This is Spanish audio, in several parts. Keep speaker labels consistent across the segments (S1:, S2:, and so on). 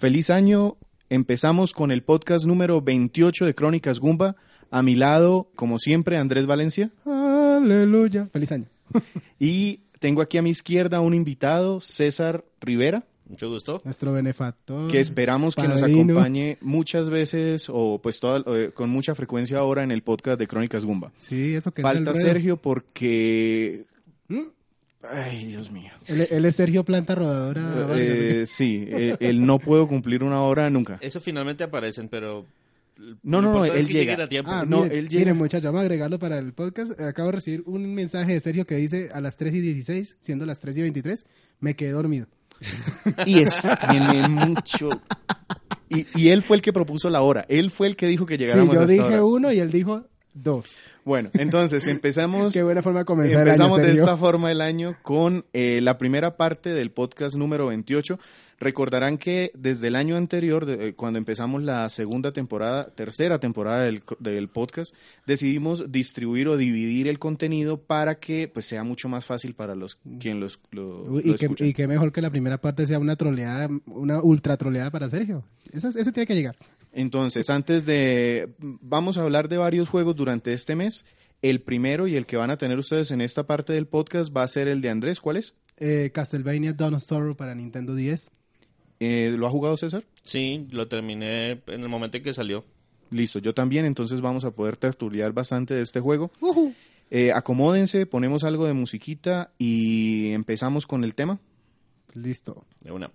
S1: Feliz año. Empezamos con el podcast número 28 de Crónicas Gumba. A mi lado, como siempre, Andrés Valencia.
S2: Aleluya. Feliz año.
S1: Y tengo aquí a mi izquierda un invitado, César Rivera,
S3: Mucho gusto.
S2: Nuestro benefactor.
S1: que esperamos que nos acompañe muchas veces o pues toda- eh, con mucha frecuencia ahora en el podcast de Crónicas Gumba.
S2: Sí, eso que
S1: Falta. Sergio porque...
S2: ¿Mm?
S1: Ay, Dios mío.
S2: Él, él es Sergio Planta Rodadora.
S1: Eh, sí, eh, él no puedo cumplir una hora nunca.
S3: Eso finalmente aparecen, pero...
S1: No, no, él llega.
S3: lleguen a tiempo.
S2: Ah,
S1: no,
S2: miren,
S1: él llega-
S2: miren, muchachos, vamos a agregarlo para el podcast. Acabo de recibir un mensaje de Sergio que dice a las 3 y 16, siendo las 3 y 23, me quedé dormido.
S1: Y es, tiene mucho... Y, y él fue el que propuso la hora. Él fue el que dijo que
S2: Sí,
S1: llegáramos
S2: yo
S1: a esta
S2: dije
S1: hora.
S2: uno y él dijo dos.
S1: Bueno, entonces empezamos...
S2: Qué buena forma de comenzar
S1: Empezamos
S2: el año,
S1: de esta forma el año con eh, la primera parte del podcast número 28. Recordarán que desde el año anterior, de- eh, cuando empezamos la segunda temporada, tercera temporada del, del podcast, decidimos distribuir o dividir el contenido para que pues sea mucho más fácil para los quien los, lo,
S2: Uy,
S1: lo
S2: y, que,
S1: escuchan.
S2: y que mejor que la primera parte sea una troleada, una ultra troleada para Sergio. Eso, eso tiene que llegar.
S1: Entonces, antes de... Vamos a hablar de varios juegos durante este mes. El primero y el que van a tener ustedes en esta parte del podcast va a ser el de Andrés. ¿Cuál es?
S2: Eh, Castlevania Dawn of Sorrow para Nintendo 10.
S1: Eh, ¿Lo ha jugado César?
S3: Sí, lo terminé en el momento en que salió.
S1: Listo, yo también, entonces vamos a poder tertuliar bastante de este juego. Eh, acomódense, ponemos algo de musiquita y empezamos con el tema.
S2: Listo.
S3: De una.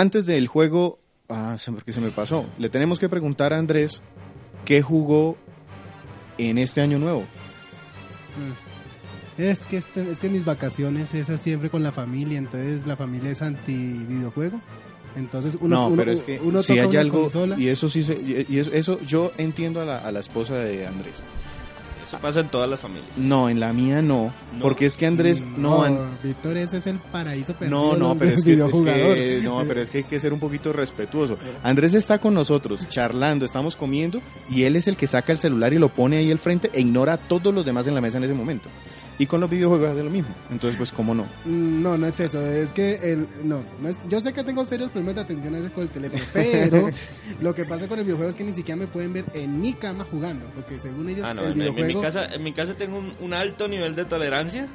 S1: Antes del juego, ah, porque se me pasó, le tenemos que preguntar a Andrés qué jugó en este año nuevo.
S2: Es que, este- es que mis vacaciones esas siempre con la familia, entonces la familia es anti videojuego. Entonces uno,
S1: no,
S2: uno-
S1: pero es que
S2: uno
S1: si hay algo,
S2: consola.
S1: y eso sí, se- y eso, eso yo entiendo a la, a la esposa de Andrés.
S3: Eso pasa en todas las familias.
S1: No, en la mía no,
S3: No.
S1: porque es que Andrés no... an-
S2: Víctor, ese es el paraíso perdido
S1: No, no, pero es, que, es que- no, pero es que hay que ser un poquito respetuoso. Andrés está con nosotros, charlando, estamos comiendo, y él es el que saca el celular y lo pone ahí al frente e ignora a todos los demás en la mesa en ese momento. Y con los videojuegos hace lo mismo. Entonces, pues, ¿cómo no?
S2: Mm, No, no es eso, es que el, no, no es- yo sé que tengo serios problemas de atención a veces con el teléfono, pero lo que pasa con el videojuego es que ni siquiera me pueden ver en mi cama jugando, porque según ellos
S3: Ah, no,
S2: el
S3: en, en mi
S2: videojuego
S3: casa, en mi casa tengo un, un alto nivel de tolerancia,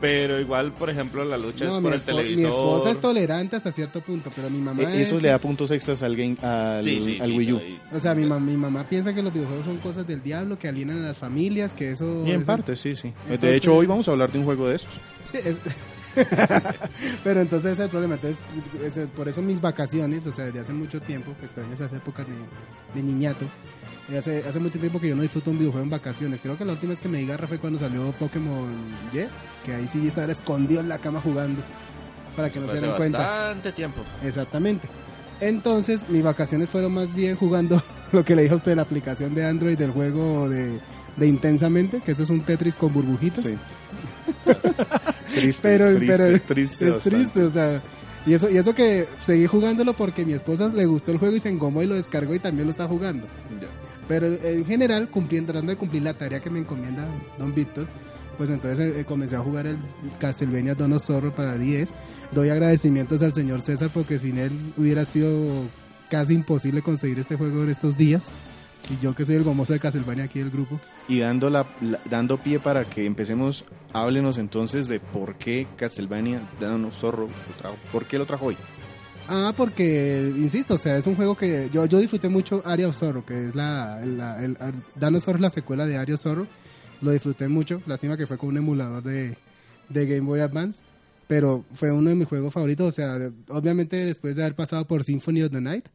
S3: pero igual, por ejemplo, la lucha
S2: no,
S3: es por el televisor.
S2: mi esposa es tolerante hasta cierto punto, pero mi mamá
S1: E- Eso
S2: es-
S1: le da puntos extras al, game, al,
S3: Sí, sí,
S1: al
S3: sí,
S1: Wii U.
S3: ahí-
S2: O sea, mi, mam- mi mamá piensa que los videojuegos son cosas del diablo, que alienan a las familias, que eso...
S1: Y en
S2: es-
S1: parte, sí, sí. de hecho, hoy vamos a hablar de un juego de esos.
S2: Sí, es- Pero entonces ese es el problema. Entonces, ese- por eso mis vacaciones, o sea, desde hace mucho tiempo, pues también esas épocas de, de niñato, hace, hace mucho tiempo que yo no disfruto un videojuego en vacaciones. Creo que la última vez que me di garra fue cuando salió Pokémon Y, que ahí sí estaba escondido en la cama jugando, para que no se dieran cuenta.
S3: bastante tiempo.
S2: Exactamente. Entonces, mis vacaciones fueron más bien jugando lo que le dije a usted, la aplicación de Android del juego de, de Intensamente, que eso es un Tetris con burbujitas.
S1: Sí. Triste,
S2: pero,
S1: triste,
S2: pero
S1: triste,
S2: es
S1: bastante.
S2: triste, o sea, y eso, y eso que seguí jugándolo porque mi esposa le gustó el juego y se engomó y lo descargó y también lo está jugando.
S1: Ya.
S2: Pero en general, cumpliendo, tratando de cumplir la tarea que me encomienda Don Víctor, pues entonces eh, comencé a jugar el Castlevania Dawn of Sorrow para 10. Doy agradecimientos al señor César porque sin él hubiera sido casi imposible conseguir este juego en estos días. Y yo que soy el gomoso de Castlevania aquí del grupo.
S1: Y dando, la, la- dando pie para que empecemos, háblenos entonces de por qué Castlevania Dawn of Sorrow lo trajo. ¿Por qué lo trajo hoy?
S2: Ah, porque, insisto, o sea, es un juego que yo, yo disfruté mucho Area of Sorrow, que es la, la el, Dawn of Sorrow es la secuela de Area of Sorrow. Lo disfruté mucho, lástima que fue con un emulador de, de Game Boy Advance, pero fue uno de mis juegos favoritos, o sea, obviamente después de haber pasado por Symphony of the Night,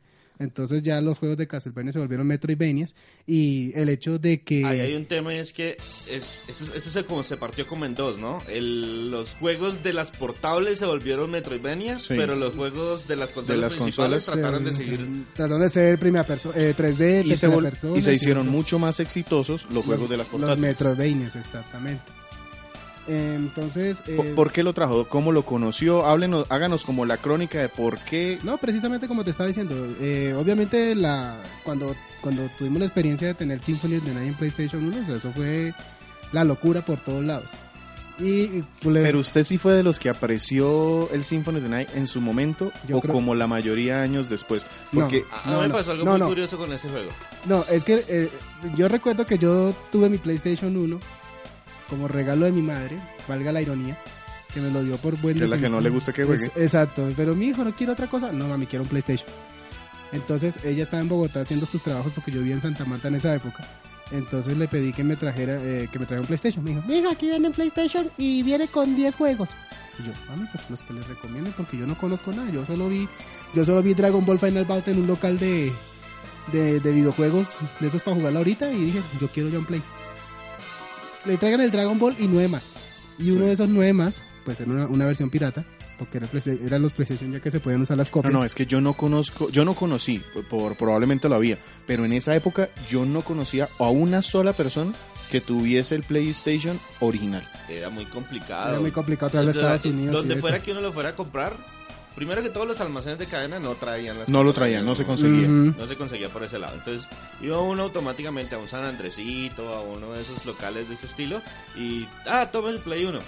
S2: entonces ya los juegos de Castlevania se volvieron Metroidvanias y el hecho de que...
S3: Ahí hay un tema y es que es, eso, eso se, como se partió como en dos, ¿no? El- los juegos de las portables se volvieron Metroidvanias,
S1: Sí.
S3: pero los juegos de las consolas
S1: las
S3: principales
S1: consolas,
S3: trataron de
S2: se-
S3: seguir...
S2: Trataron de ser primera persona, eh, 3D,
S1: Y se,
S2: persona,
S1: y se hicieron mucho más exitosos los juegos de las
S2: Los
S1: portátiles.
S2: Metroidvanias, exactamente. Entonces, eh,
S1: ¿Por, qué lo trajo? ¿Cómo lo conoció? Háblenos, háganos como la crónica de por qué.
S2: no, precisamente como te estaba diciendo, eh, obviamente la cuando cuando tuvimos la experiencia de tener Symphony of the Night en PlayStation 1, o sea, eso fue la locura por todos lados. Y, pues,
S1: Pero usted sí fue de los que apreció el Symphony of the Night en su momento
S2: Yo
S1: o
S2: creo-
S1: como la mayoría años después.
S2: No.
S1: Porque
S2: No,
S3: mí me
S2: no,
S3: pasó algo
S2: no,
S3: muy
S2: no.
S3: curioso con ese juego.
S2: no, es que eh, yo recuerdo que yo tuve mi PlayStation 1 como regalo de mi madre, valga la ironía, que me lo dio por buen
S1: Que es la que no le gusta que juegue.
S2: Es- exacto, pero mi hijo no quiere otra cosa. No, mami, quiero un PlayStation. Entonces ella estaba en Bogotá haciendo sus trabajos porque yo vivía en Santa Marta en esa época. Entonces le pedí que me trajera eh, que me trajera un PlayStation. Me dijo, mija, aquí venden PlayStation y viene con 10 juegos. Y yo, mami, pues los que les recomiendo porque yo no conozco nada. Yo solo vi, yo solo vi Dragon Ball Final Bout en un local de, de, de videojuegos de esos para jugarla ahorita y dije, yo quiero ya un Play. Le traigan el Dragon Ball y nueve más. Y uno
S1: Sí.
S2: de esos nueve más, pues era una, una versión pirata, porque era eran los PlayStation ya que se podían usar las
S1: No,
S2: copias.
S1: no, es que yo no conozco, yo no conocí, por, probablemente lo había, pero en esa época yo no conocía a una sola persona que tuviese el PlayStation original.
S3: Era muy complicado.
S2: Era muy complicado traerlo a Estados Unidos.
S3: Donde fuera
S2: eso.
S3: que uno lo fuera a comprar, primero que todos los almacenes de cadena no traían las
S1: No lo traían, no se conseguía.
S3: No se conseguía por ese lado. Entonces iba uno automáticamente a un San Andresito, a uno de esos locales de ese estilo y, ah, toma el Play 1.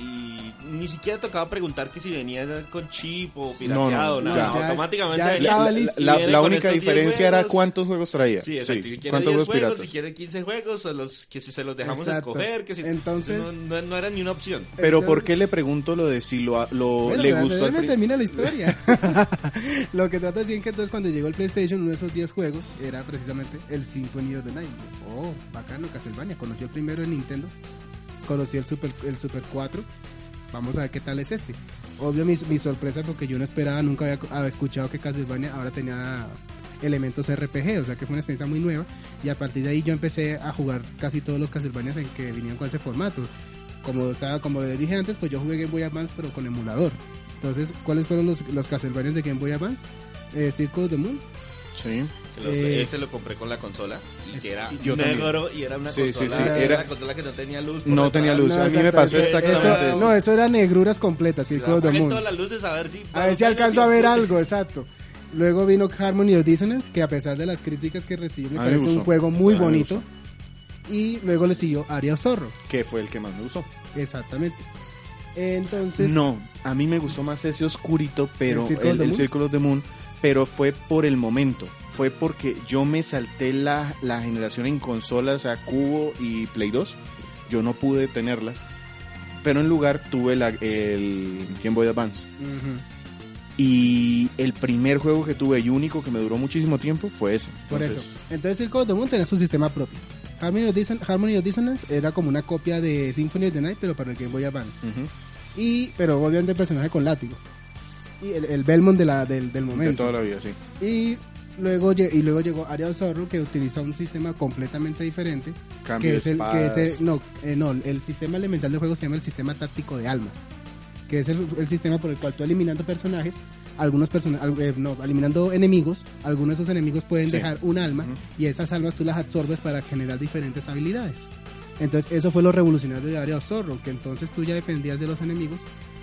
S3: Y ni siquiera tocaba preguntar que si venía con chip o pirateado,
S1: No, no,
S3: nada.
S1: ya.
S3: automáticamente
S2: Ya estaba
S1: La,
S2: listo.
S1: la- la
S3: con
S1: única
S3: estos 10
S1: diferencia era cuántos juegos traía.
S3: Sí, exacto. Si quiere
S1: cuántos
S3: 10
S1: juegos
S3: juegos,
S1: piratas.
S3: si quiere 15 juegos, o los que si se los dejamos
S2: Exacto.
S3: escoger, que si
S2: Entonces-
S3: no, no- no era ni una opción.
S1: Pero
S2: Entonces-
S1: ¿por qué le pregunto lo de si lo, lo
S2: Bueno,
S1: le gustó al
S2: termina la historia. Lo que trata es bien que entonces cuando llegó el PlayStation, uno de esos 10 juegos era precisamente el Symphony of the Night. Oh, bacano, Castlevania. Conocí el primero en Nintendo. Conocí el Super, el Super 4. Vamos a ver qué tal es este. Obvio, mi, mi sorpresa porque yo no esperaba, nunca había, había escuchado que Castlevania ahora tenía elementos RPG, o sea que fue una experiencia muy nueva. Y a partir de ahí yo empecé a jugar casi todos los Castlevanias en que venían con ese formato. Como estaba, como les dije antes, pues yo jugué Game Boy Advance pero con emulador. Entonces, ¿cuáles fueron los, los Castlevanias de Game Boy Advance? Eh, Circle of the Moon.
S1: Sí.
S3: Se lo-
S2: Eh,
S3: ese lo compré con la consola y
S2: es-
S3: que era
S1: yo también.
S3: negro y era una
S1: Sí,
S3: consola,
S1: sí,
S3: era
S1: era-
S3: una consola que no tenía luz.
S1: No tenía luz. a mí me pasó
S2: exactamente. Eso-
S1: eso.
S2: No, eso era negruras completas, the
S3: Apaguen
S2: Moon.
S3: todas las luces a ver si
S2: A ver si alcanzo a ver algo, exacto. Luego vino Harmony of Dissonance, que a pesar de las críticas que recibió, me parece un juego muy bonito. Y luego le siguió Aria Zorro,
S1: Que fue el que más me gustó.
S2: exactamente. Entonces,
S1: No, a mí me gustó más ese oscurito, pero
S2: ¿El
S1: el, of the Moon, pero fue por el momento. Fue porque yo me salté la, la generación en consolas, o sea, Cubo y Play 2. Yo no pude tenerlas. Pero en lugar tuve la, el Game Boy Advance.
S2: ujú,
S1: Y el primer juego que tuve y único que me duró muchísimo tiempo fue ese.
S2: por
S1: Entonces,
S2: eso. Entonces Circle of the Moon tenía su sistema propio. Harmony of, Disson- Harmony of Dissonance era como una copia de Symphony of the Night, pero para el Game Boy Advance. Y, pero obviamente el personaje con látigo. Y el, el Belmont de la, del, del
S1: de
S2: momento.
S1: toda la vida, sí.
S2: Y luego, y luego llegó Area of Sorrow que utiliza un sistema completamente diferente.
S1: Cambio
S2: que es el, que es el- no, eh, no, el sistema elemental del juego se llama el sistema táctico de almas. Que es el, el sistema por el cual tú eliminando personajes algunos personas, no, eliminando enemigos, algunos de esos enemigos pueden
S1: Sí.
S2: dejar un alma y esas almas tú las absorbes para generar diferentes habilidades. Entonces eso fue lo revolucionario de Area of Sorrow, que entonces tú ya dependías de los enemigos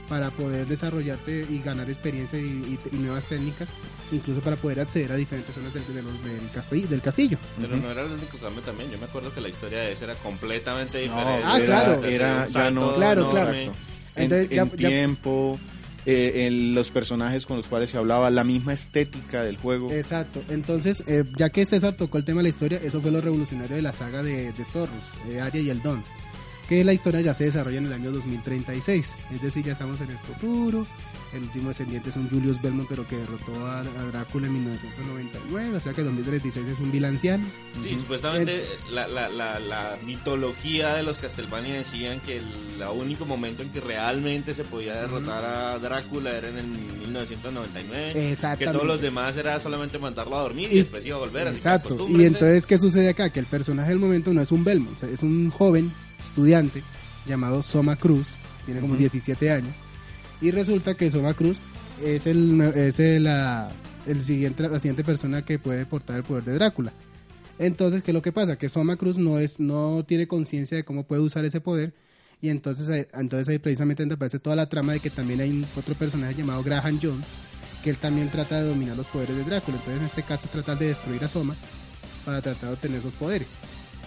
S2: para poder desarrollarte y ganar experiencia y, y- y nuevas técnicas, incluso para poder acceder a diferentes zonas del, de los- del, castillo, del castillo.
S3: Pero no era el único cambio también. Yo me acuerdo que la historia de ese era completamente diferente.
S2: Ah, claro.
S1: era ya no.
S2: Claro, claro.
S1: exacto. En,
S2: Entonces, ya-
S1: en
S2: ya-
S1: tiempo, eh, en los personajes con los cuales se hablaba, la misma estética del juego.
S2: Exacto. Entonces, eh, ya que César tocó el tema de la historia, eso fue lo revolucionario de la saga de, de Zorros, eh, Arya y el Don. Que la historia ya se desarrolla en el año 2036. Es decir, ya estamos en el futuro. El último descendiente es un Julius Belmont, pero que derrotó a, Drácula en 1999. O sea que 2036 es un bilanciano.
S3: Sí, supuestamente la, la, la, la mitología de los Castlevania decían que el único momento en que realmente se podía derrotar a Drácula era en el 1999. Que
S2: Exactamente.
S3: todos los demás era solamente mandarlo a dormir y,
S2: Y-
S3: después iba a volver. que
S2: Exacto. Y entonces, ¿qué sucede acá? Que el personaje del momento no es un Belmont, es un joven estudiante llamado Soma Cruz, tiene como
S1: Ujú.
S2: 17 años, y resulta que Soma Cruz es el, es el, la, el siguiente, la siguiente persona que puede portar el poder de Drácula. Entonces, ¿qué es lo que pasa? Que Soma Cruz no, es, no tiene conciencia de cómo puede usar ese poder. Y entonces, ahí- entonces ahí precisamente aparece toda la trama de que también hay otro personaje llamado Graham Jones, que él también trata de dominar los poderes de Drácula. Entonces, en este caso, trata de destruir a Soma para tratar de obtener esos poderes.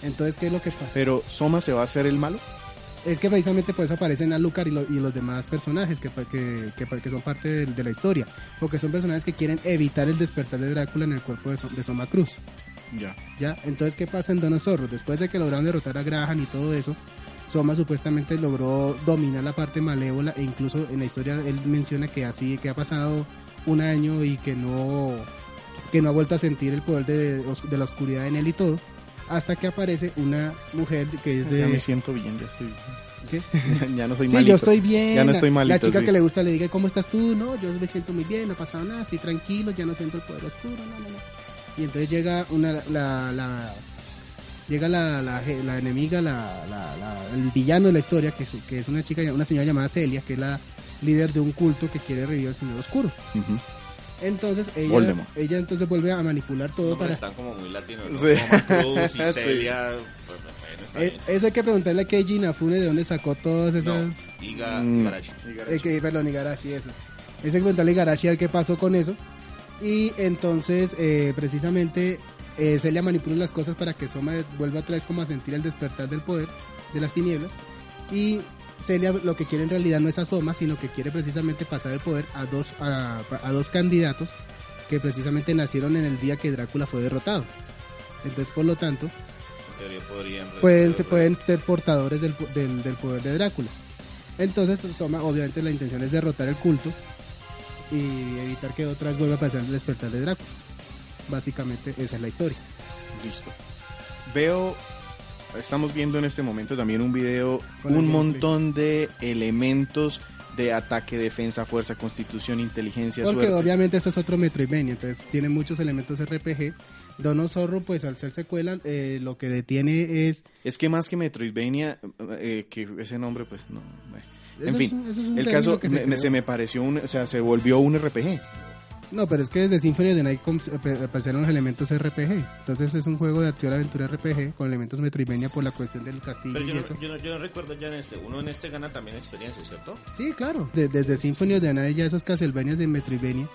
S2: Entonces, ¿qué es lo que pasa?
S1: Pero Soma se va a hacer el malo.
S2: Es que precisamente por eso aparecen Alucard y, lo- y los demás personajes que, que, que, que son parte de, de la historia. Porque son personajes que quieren evitar el despertar de Drácula en el cuerpo de, So- de Soma Cruz.
S1: Ya.
S2: ¿Ya? Entonces, ¿qué pasa en Don Zorro? Después de que lograron derrotar a Graham y todo eso, Soma supuestamente logró dominar la parte malévola e incluso en la historia él menciona que así, que ha pasado un año y que no, que no ha vuelto a sentir el poder de, de la oscuridad en él y todo, hasta que aparece una mujer que es
S1: Ya me
S2: de...
S1: siento bien, ya estoy.
S2: ¿Qué?
S1: ya no soy
S2: Sí,
S1: malito.
S2: yo estoy bien.
S1: Ya no estoy malito,
S2: La chica
S1: sí.
S2: que le gusta le diga, ¿cómo estás tú? No, yo me siento muy bien, no ha pasado nada, estoy tranquilo, ya no siento el poder oscuro, no, no, no. Y entonces llega una, la, la- llega la, la, la enemiga, la, la- la- el villano de la historia, que es, que es una chica, una señora llamada Celia, que es la líder de un culto que quiere revivir al Señor Oscuro.
S1: Ujú.
S2: Entonces ella,
S1: Voldemort.
S2: ella entonces vuelve a manipular todo para...
S3: están como muy latinos. ¿no?
S1: Sí.
S3: Como Cruz y
S1: Sí.
S3: Celia. pues, bueno,
S2: Eh, eso hay que preguntarle a Keiji Inafune de dónde sacó todas esas...
S3: No, Iga
S1: Mm.
S3: Igarashi.
S2: Eh, que, perdón, Igarashi, eso. Ese que preguntarle a Igarashi a ver qué pasó con eso. Y entonces, eh, precisamente, eh, Celia manipula las cosas para que Soma vuelva otra vez como a sentir el despertar del poder de las tinieblas. Y Celia lo que quiere en realidad no es a Soma, sino que quiere precisamente pasar el poder a dos, a, a dos candidatos que precisamente nacieron en el día que Drácula fue derrotado. Entonces, por lo tanto, pueden, se pueden ser portadores del, del, del poder de Drácula. Entonces, pues, Soma, obviamente la intención es derrotar el culto y evitar que otra vez vuelva a pasar el despertar de Drácula. Básicamente esa es la historia.
S1: Listo. Veo, estamos viendo en este momento también un video, un montón de elementos de ataque, defensa, fuerza, constitución, inteligencia,
S2: Porque
S1: suerte.
S2: obviamente esto es otro Metroidvania, entonces tiene muchos elementos RPG. Dono Zorro, pues al ser secuela, eh, lo que detiene es...
S1: Es que más que Metroidvania, eh, que ese nombre, pues no. eh. En
S2: eso
S1: fin,
S2: es un- eso es un
S1: el caso
S2: que
S1: me- se me pareció un, o sea, se volvió un RPG.
S2: No, pero es que desde Symphony of the Night ap- aparecieron los elementos RPG. Entonces es un juego de acción aventura RPG con elementos Metroidvania por la cuestión del castillo
S3: Pero
S2: y
S3: yo,
S2: eso.
S3: no, yo, no, yo no recuerdo ya en este. Uno en este gana también experiencia, ¿cierto?
S2: Sí, claro. De- desde Symphony of the Night ya esos Castlevanias de Metroidvania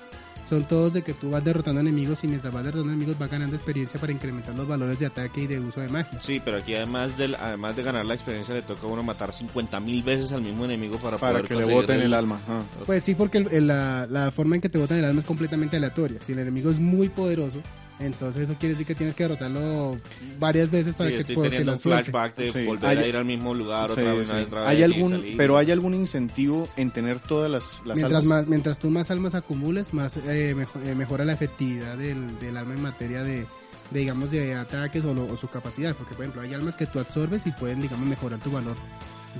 S2: son todos de que tú vas derrotando enemigos y mientras vas derrotando enemigos vas ganando experiencia para incrementar los valores de ataque y de uso de magia.
S3: Sí, pero aquí además, del, además de ganar la experiencia le toca a uno matar 50 mil veces al mismo enemigo para,
S1: Para
S3: poder
S1: que le boten el alma. ah.
S2: Pues sí, porque el- el- la, la forma en que te botan el alma es completamente aleatoria. Si el enemigo es muy poderoso, entonces eso quiere decir que tienes que derrotarlo varias veces para
S3: Sí,
S2: que
S3: estoy teniendo un flashback de
S1: Sí,
S3: volver
S1: hay-
S3: a ir al mismo lugar
S1: Sí,
S3: otra vez,
S1: sí.
S3: una otra
S1: ¿Hay
S3: vez
S1: algún,
S3: salir.
S1: pero hay algún incentivo en tener todas las, las
S2: Mientras,
S1: almas?
S2: más, mientras tú más almas acumules, más eh, mejo- eh, mejora la efectividad del, del alma en materia de, de, digamos, de ataques o, lo- o su capacidad. Porque, por ejemplo, hay almas que tú absorbes y pueden, digamos, mejorar tu valor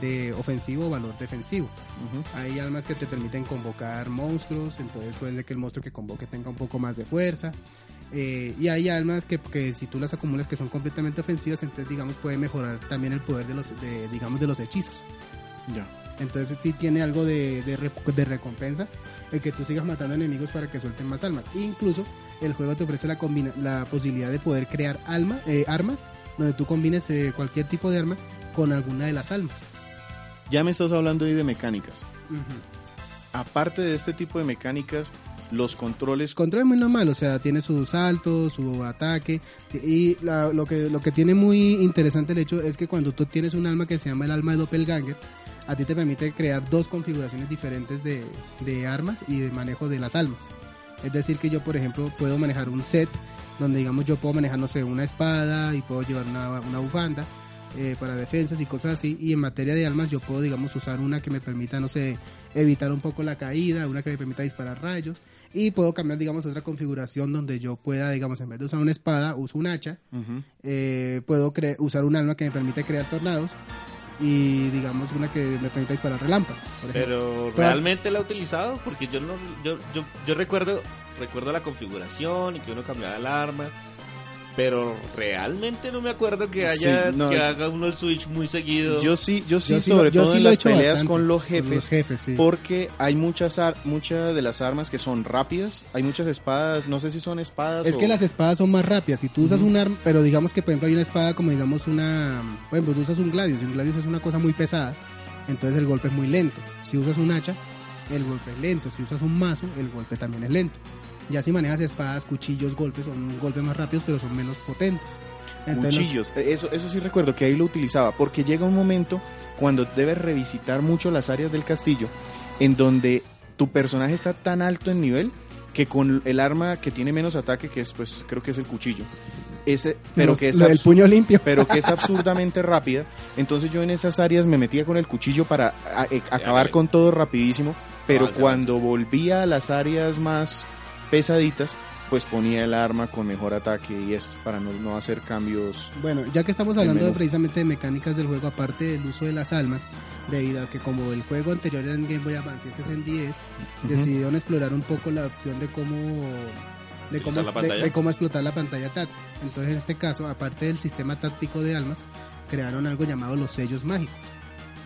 S2: de ofensivo o valor defensivo. Hay almas que te permiten convocar monstruos, entonces puede ser que el monstruo que convoque tenga un poco más de fuerza. Eh, y hay almas que, que si tú las acumulas que son completamente ofensivas, entonces digamos puede mejorar también el poder de los, de, digamos, de los hechizos.
S1: Ya.
S2: Entonces sí tiene algo de, de, re- de recompensa el que tú sigas matando enemigos para que suelten más almas. E incluso el juego te ofrece la, combina- la posibilidad de poder crear alma, eh, armas donde tú combines eh, cualquier tipo de arma con alguna de las almas.
S1: Ya me estás hablando ahí de mecánicas. Aparte de este tipo de mecánicas, los controles...
S2: control es muy normal, o sea, tiene su salto, su ataque y la- lo que lo que tiene muy interesante el hecho es que cuando tú tienes un alma que se llama el alma de doppelganger, a ti te permite crear dos configuraciones diferentes de, de armas y de manejo de las almas. Es decir, que yo, por ejemplo, puedo manejar un set donde, digamos, yo puedo manejar, no sé, una espada y puedo llevar una, una bufanda eh, para defensas y cosas así. Y en materia de almas, yo puedo, digamos, usar una que me permita, no sé, evitar un poco la caída, una que me permita disparar rayos. Y puedo cambiar, digamos, otra configuración donde yo pueda, digamos, en vez de usar una espada, uso un hacha.
S1: Ujú.
S2: Eh, puedo cre- usar un alma que me permite crear tornados. Y, digamos, una que me permita disparar relámpagos.
S3: Pero realmente la ha utilizado porque yo no yo, yo, yo recuerdo recuerdo la configuración y que uno cambiaba el arma. Pero realmente no me acuerdo que haya
S1: Sí, no.
S3: que haga uno el switch muy seguido.
S1: Yo sí, yo sí,
S2: Yo
S1: sobre
S2: yo
S1: todo
S2: sí
S1: en
S2: he
S1: las peleas
S2: bastante,
S1: con los
S2: con
S1: jefes,
S2: los jefes, sí.
S1: porque hay muchas ar- muchas de las armas que son rápidas, hay muchas espadas, no sé si son espadas
S2: Es
S1: o-
S2: que las espadas son más rápidas. Si tú usas un arma, pero digamos que por ejemplo hay una espada como digamos una, por ejemplo, tú usas un gladius, y un gladius es una cosa muy pesada, entonces el golpe es muy lento. Si usas un hacha, el golpe es lento. Si usas un mazo, el golpe también es lento. Ya si manejas espadas, cuchillos, golpes, son golpes más rápidos, pero son menos potentes. Entonces,
S1: cuchillos. Eh, Eso, eso sí recuerdo que ahí lo utilizaba, porque llega un momento cuando debes revisitar mucho las áreas del castillo, en donde tu personaje está tan alto en nivel que con el arma que tiene menos ataque, que es pues creo que es el cuchillo, ese, pero
S2: los-
S1: que es absu-
S2: puño limpio.
S1: pero que es absurdamente rápida. Entonces yo en esas áreas me metía con el cuchillo para a- e- acabar con todo rapidísimo, pero
S3: Avance,
S1: cuando volvía a las áreas más pesaditas, pues ponía el arma con mejor ataque y esto para no, no hacer cambios.
S2: Bueno, ya que estamos hablando
S1: menú.
S2: precisamente de mecánicas del juego, aparte del uso de las almas, debido a que como el juego anterior era en Game Boy Advance y este es en 10,
S1: Ujú.
S2: decidieron explorar un poco la opción de cómo de cómo,
S3: ¿Utilizar la
S2: de- de cómo explotar la pantalla táctil. Entonces, en este caso, aparte del sistema táctico de almas, crearon algo llamado los sellos mágicos.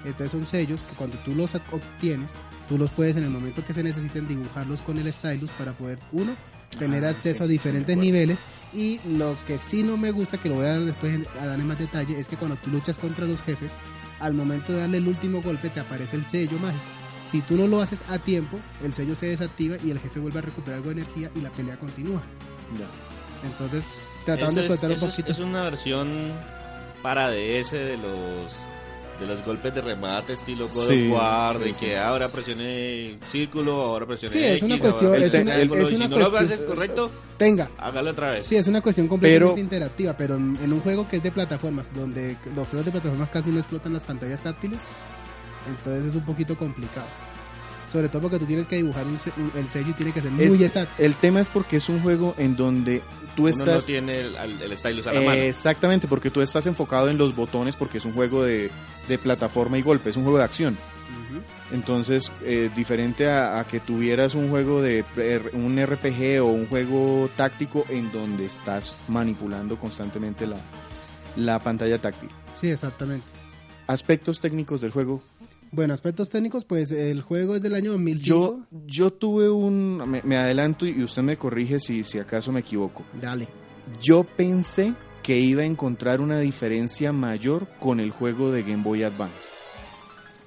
S2: Entonces son sellos que cuando tú los obtienes, tú los puedes en el momento que se necesiten dibujarlos con el stylus para poder, uno, tener
S1: Ah,
S2: acceso
S1: sí,
S2: a diferentes niveles y lo que sí no me gusta, que lo voy a dar después en- a dar en más detalle, es que cuando tú luchas contra los jefes, al momento de darle el último golpe te aparece el sello mágico. Si tú no lo haces a tiempo, el sello se desactiva y el jefe vuelve a recuperar algo de energía y la pelea continúa. Entonces, trataron
S3: Eso
S2: de explotar un
S3: es-
S2: poquito.
S3: es una versión para DS de los de los golpes de remate estilo God
S1: Sí,
S3: of War,
S1: sí,
S3: de
S1: sí.
S3: que ahora presione círculo, ahora presione
S2: Sí, es
S3: X,
S2: una
S3: ahora
S2: cuestión-
S3: presione
S1: es una-
S2: es una
S3: si no lo haces correcto,
S2: Tenga.
S3: hágalo otra vez.
S2: Sí, es una cuestión completamente
S1: Pero-
S2: interactiva, pero en, en un juego que es de plataformas, donde los juegos de plataformas casi no explotan las pantallas táctiles, entonces es un poquito complicado. Sobre todo porque tú tienes que dibujar un se- un- el sello y tiene que ser muy
S1: Es-
S2: exacto.
S1: el tema es porque es un juego en donde tú
S3: Uno
S1: estás
S3: no tiene el, el stylus a la
S1: Eh,
S3: mano.
S1: Exactamente, porque tú estás enfocado en los botones porque es un juego de, de plataforma y golpe, es un juego de acción. Entonces, eh, diferente a, a que tuvieras un juego de R- un RPG o un juego táctico en donde estás manipulando constantemente la, la pantalla táctil.
S2: Sí, exactamente.
S1: Aspectos técnicos del juego.
S2: Bueno, aspectos técnicos, pues el juego es del año 2005.
S1: Yo, yo tuve un... Me, me adelanto y usted me corrige si, si acaso me equivoco.
S2: Dale.
S1: Yo pensé que iba a encontrar una diferencia mayor con el juego de Game Boy Advance.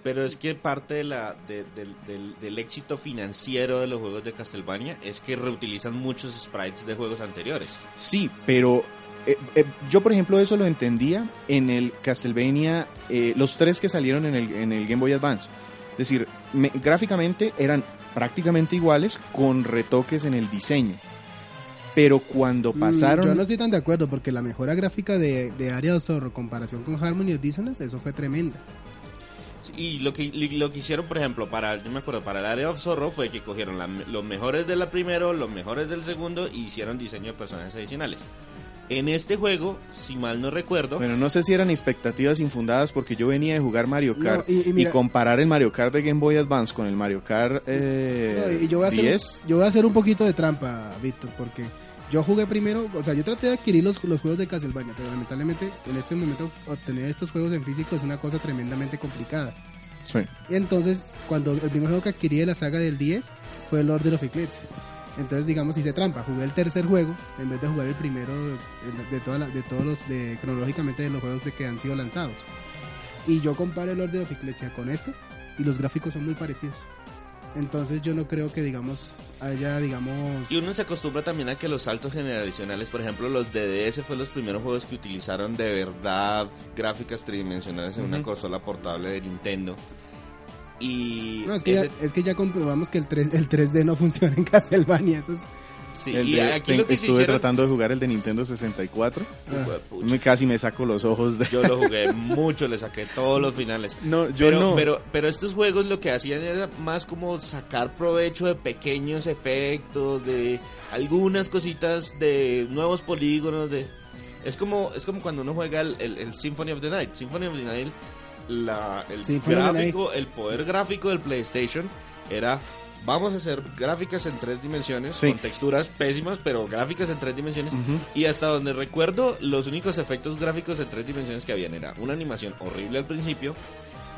S3: Pero es que parte de la, de- del, del- del éxito financiero de los juegos de Castlevania es que reutilizan muchos sprites de juegos anteriores.
S1: Sí, pero eh, eh, yo por ejemplo eso lo entendía en el Castlevania, eh, los tres que salieron en el, en el Game Boy Advance. Es decir, me- gráficamente eran prácticamente iguales con retoques en el diseño. Pero cuando
S2: Mm,
S1: pasaron...
S2: Yo no estoy tan de acuerdo porque la mejora gráfica de, de Area of Zorro en comparación con Harmony of Dissonance, eso fue tremenda.
S3: Y lo que, lo que hicieron, por ejemplo, para, yo me acuerdo, para el área of Zorro fue que cogieron la- los mejores de la primero, los mejores del segundo y hicieron diseño de personajes adicionales. En este juego, si mal no recuerdo,
S1: Bueno, no sé si eran expectativas infundadas porque yo venía de jugar Mario Kart
S2: No, y- y
S1: comparar el Mario Kart de Game Boy Advance con el Mario Kart eh,
S2: No, y yo voy, a hacer,
S1: 10.
S2: yo voy a hacer un poquito de trampa, Víctor, porque yo jugué primero, o sea, yo traté de adquirir los, los juegos de Castlevania, pero lamentablemente en este momento obtener estos juegos en físico es una cosa tremendamente complicada.
S1: Sí.
S2: Y entonces, cuando el primer juego que adquirí de la saga del 10 fue el Order of Eclipse. Entonces, digamos, hice trampa. Jugué el tercer juego en vez de jugar el primero de, de, toda la- de todos los, de, cronológicamente, de los juegos de que han sido lanzados. Y yo comparo el Order of Eclipse con este y los gráficos son muy parecidos. Entonces, yo no creo que, digamos, haya, digamos...
S3: Y uno se acostumbra también a que los saltos generacionales, por ejemplo, los DDS fue los primeros juegos que utilizaron de verdad gráficas tridimensionales en una consola portable de Nintendo. Y
S2: No, es que, ya, es que ya comprobamos que el, 3, el 3D no funciona en Castlevania. Eso es...
S3: sí,
S1: El
S3: y
S1: de-
S3: aquí
S1: ten-
S3: lo que
S1: estuve
S3: hicieron-
S1: tratando de jugar el de Nintendo 64.
S2: ah,
S1: Me, casi me saco los ojos de...
S3: Yo lo jugué mucho, le saqué todos los finales.
S1: No, yo
S3: pero,
S1: no.
S3: pero, pero estos juegos lo que hacían era más como sacar provecho de pequeños efectos, de algunas cositas, de nuevos polígonos, de es como es como cuando uno juega el, el- el Symphony of the Night. Symphony of the Night, la, el gráfico, el poder gráfico del PlayStation era vamos a hacer gráficas en tres dimensiones
S1: Sí.
S3: con texturas pésimas, pero gráficas en tres dimensiones. Y hasta donde recuerdo, los únicos efectos gráficos en tres dimensiones que habían era una animación horrible al principio,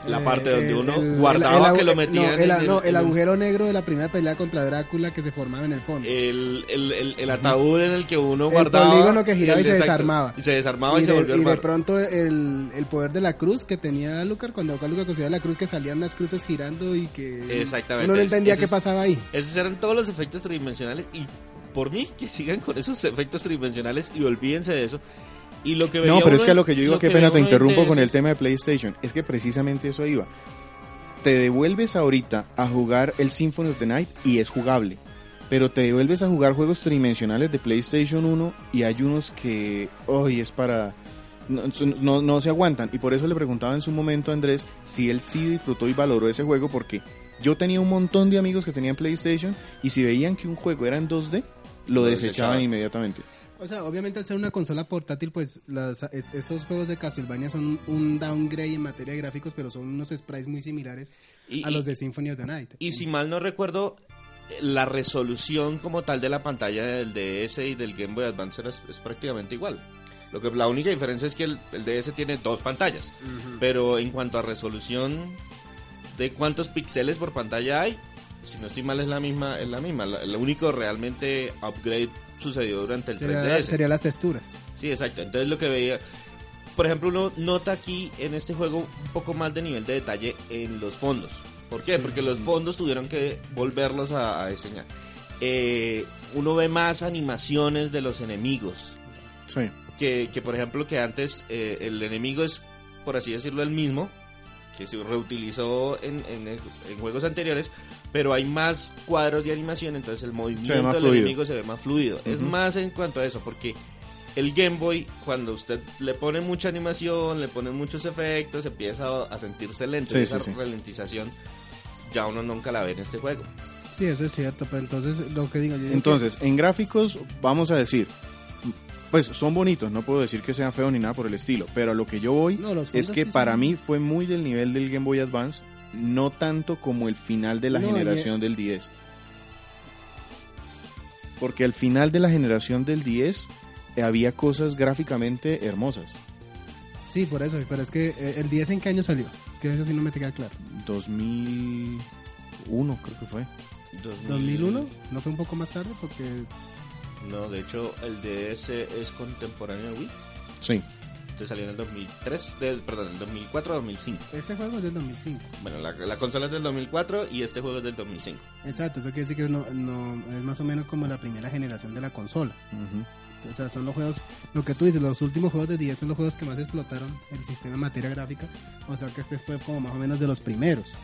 S3: la
S2: Eh,
S3: parte donde
S2: el-
S3: uno
S2: el-
S3: guardaba
S2: el- el
S3: que lo metían
S2: no, el,
S3: en el,
S2: no, el
S3: en
S2: agujero negro de la primera pelea contra Drácula que se formaba en el fondo.
S3: el, el, el- el ataúd en el que uno
S2: El
S3: guardaba.
S2: polígono que giraba y se
S3: exacto,
S2: desarmaba.
S3: Y se desarmaba y,
S2: y,
S3: se
S2: de,
S3: volvió a
S2: y de pronto el, el poder de la cruz que tenía Lucar cuando Lucar conseguía la cruz que salían las cruces girando y que
S3: Exactamente.
S2: uno no entendía qué pasaba ahí.
S3: Esos eran todos los efectos tridimensionales y por mí que sigan con esos efectos tridimensionales y olvídense de eso. Y lo que
S1: No, pero es que a lo que yo digo, qué
S3: que
S1: pena te interrumpo con el tema de PlayStation. Es que precisamente eso iba. Te devuelves ahorita a jugar el Symphony of the Night y es jugable. Pero te devuelves a jugar juegos tridimensionales de PlayStation 1 y hay unos que hoy es para... No, no, no se aguantan. Y por eso le preguntaba en su momento a Andrés si él sí disfrutó y valoró ese juego porque yo tenía un montón de amigos que tenían PlayStation y si veían que un juego era en 2D, lo,
S3: Lo
S1: desechaban
S3: desechaban.
S1: inmediatamente.
S2: O sea, obviamente al ser una consola portátil, pues las, est- estos juegos de Castlevania son un downgrade en materia de gráficos, pero son unos sprites muy similares
S3: Y-
S2: a los de Symphony of the Night.
S3: Y si mal no recuerdo, la resolución como tal de la pantalla del DS y del Game Boy Advance era- es, prácticamente igual. Lo que la única diferencia es que el, el DS tiene dos pantallas, pero en cuanto a resolución de cuántos píxeles por pantalla hay, si no estoy mal es la misma, es la misma. Lo único realmente upgrade sucedió durante el
S2: Sería,
S3: 3DS.
S2: sería las texturas.
S3: Sí, exacto. Entonces lo que veía, por ejemplo, uno nota aquí en este juego un poco más de nivel de detalle en los fondos. ¿Por qué?
S2: Sí.
S3: Porque los fondos tuvieron que volverlos a, a diseñar. Eh, uno ve más animaciones de los enemigos.
S1: Sí.
S3: Que, que, por ejemplo, que antes eh, el enemigo es, por así decirlo, el mismo, que se reutilizó en, en- en juegos anteriores, pero hay más cuadros de animación, entonces el movimiento del
S1: fluido.
S3: enemigo se ve más fluido. Es más en cuanto a eso, porque el Game Boy, cuando usted le pone mucha animación, le pone muchos efectos, empieza a, sentirse lento.
S1: Sí,
S3: esa
S1: sí, sí.
S3: ralentización ya uno nunca la ve en este juego.
S2: Sí, eso es cierto, pero entonces lo que digo yo...
S1: Entonces, en gráficos, vamos a decir, pues son bonitos, no puedo decir que sean feos ni nada por el estilo, pero a lo que yo voy
S2: No,
S1: es que
S2: sí
S1: para
S2: son-
S1: mí fue muy del nivel del Game Boy Advance, no tanto como el final de la
S2: No,
S1: generación del 10. Porque al final de la generación del 10 eh, había cosas gráficamente hermosas.
S2: Sí, por eso, pero es que eh, el 10 en qué año salió. Es que eso sí no me te queda claro.
S1: 2001 creo que fue.
S2: 2001, no fue un poco más tarde porque
S3: No, de hecho el DS es contemporáneo a Wii.
S1: Sí.
S3: Este salió en el 2003, del- perdón, el 2004 2005.
S2: este juego es del 2005.
S3: Bueno, la, la consola es del 2004 y este juego es del 2005.
S2: Exacto, eso quiere decir que no, no- es más o menos como la primera generación de la consola. O sea, son los juegos, lo que tú dices, los últimos juegos de 10 son los juegos que más explotaron el sistema en materia gráfica. O sea que este fue como más o menos de los primeros.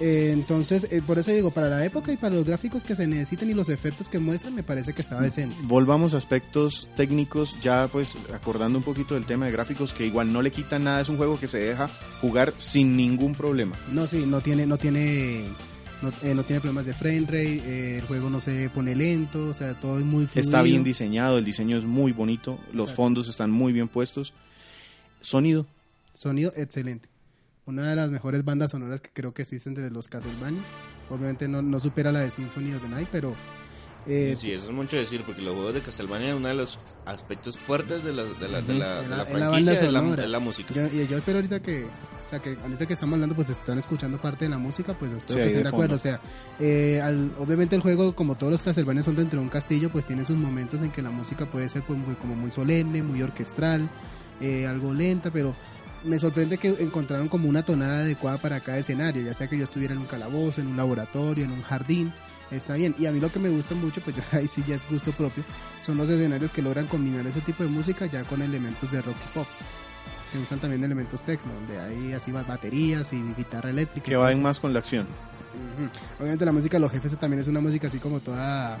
S2: Eh, entonces, eh, por eso digo, para la época y para los gráficos que se necesitan y los efectos que muestran, me parece que estaba decente.
S1: Volvamos a aspectos técnicos, ya pues acordando un poquito del tema de gráficos, que igual no le quitan nada, es un juego que se deja jugar sin ningún problema.
S2: No, sí, no tiene, no tiene, no, eh, no tiene problemas de frame rate, eh, el juego no se pone lento, o sea, todo es muy fluido.
S1: Está bien diseñado, el diseño es muy bonito, los
S2: Exacto.
S1: fondos están muy bien puestos. Sonido,
S2: Sonido excelente. Una de las mejores bandas sonoras que creo que existen entre los Castlevanias. Obviamente no, no supera la de Symphony of the Night, pero Eh,
S3: Sí, eso es mucho decir, porque los juegos de Castlevania, uno de los aspectos fuertes de la, de la, de la,
S2: en
S3: de
S2: la-
S3: la
S2: en la banda
S3: franquicia es la, es música.
S2: Yo, y yo espero ahorita que, o sea, que ahorita que estamos hablando, pues están escuchando parte de la música, pues espero
S1: Sí,
S2: que estén
S1: de
S2: de acuerdo. O sea, eh, al- obviamente el juego, como todos los Castlevania son dentro de un castillo, pues tiene sus momentos en que la música puede ser pues, muy, como muy solemne, muy orquestral, eh, algo lenta, pero me sorprende que encontraron como una tonada adecuada para cada escenario, ya sea que yo estuviera en un calabozo, en un laboratorio, en un jardín, está bien. Y a mí lo que me gusta mucho, pues yo ahí sí ya es gusto propio, son los escenarios que logran combinar ese tipo de música ya con elementos de rock y pop que usan también elementos techno, donde hay así baterías y guitarra eléctrica.
S1: Que vayan más con la acción.
S2: Ujú. Obviamente la música de los jefes también es una música así como toda,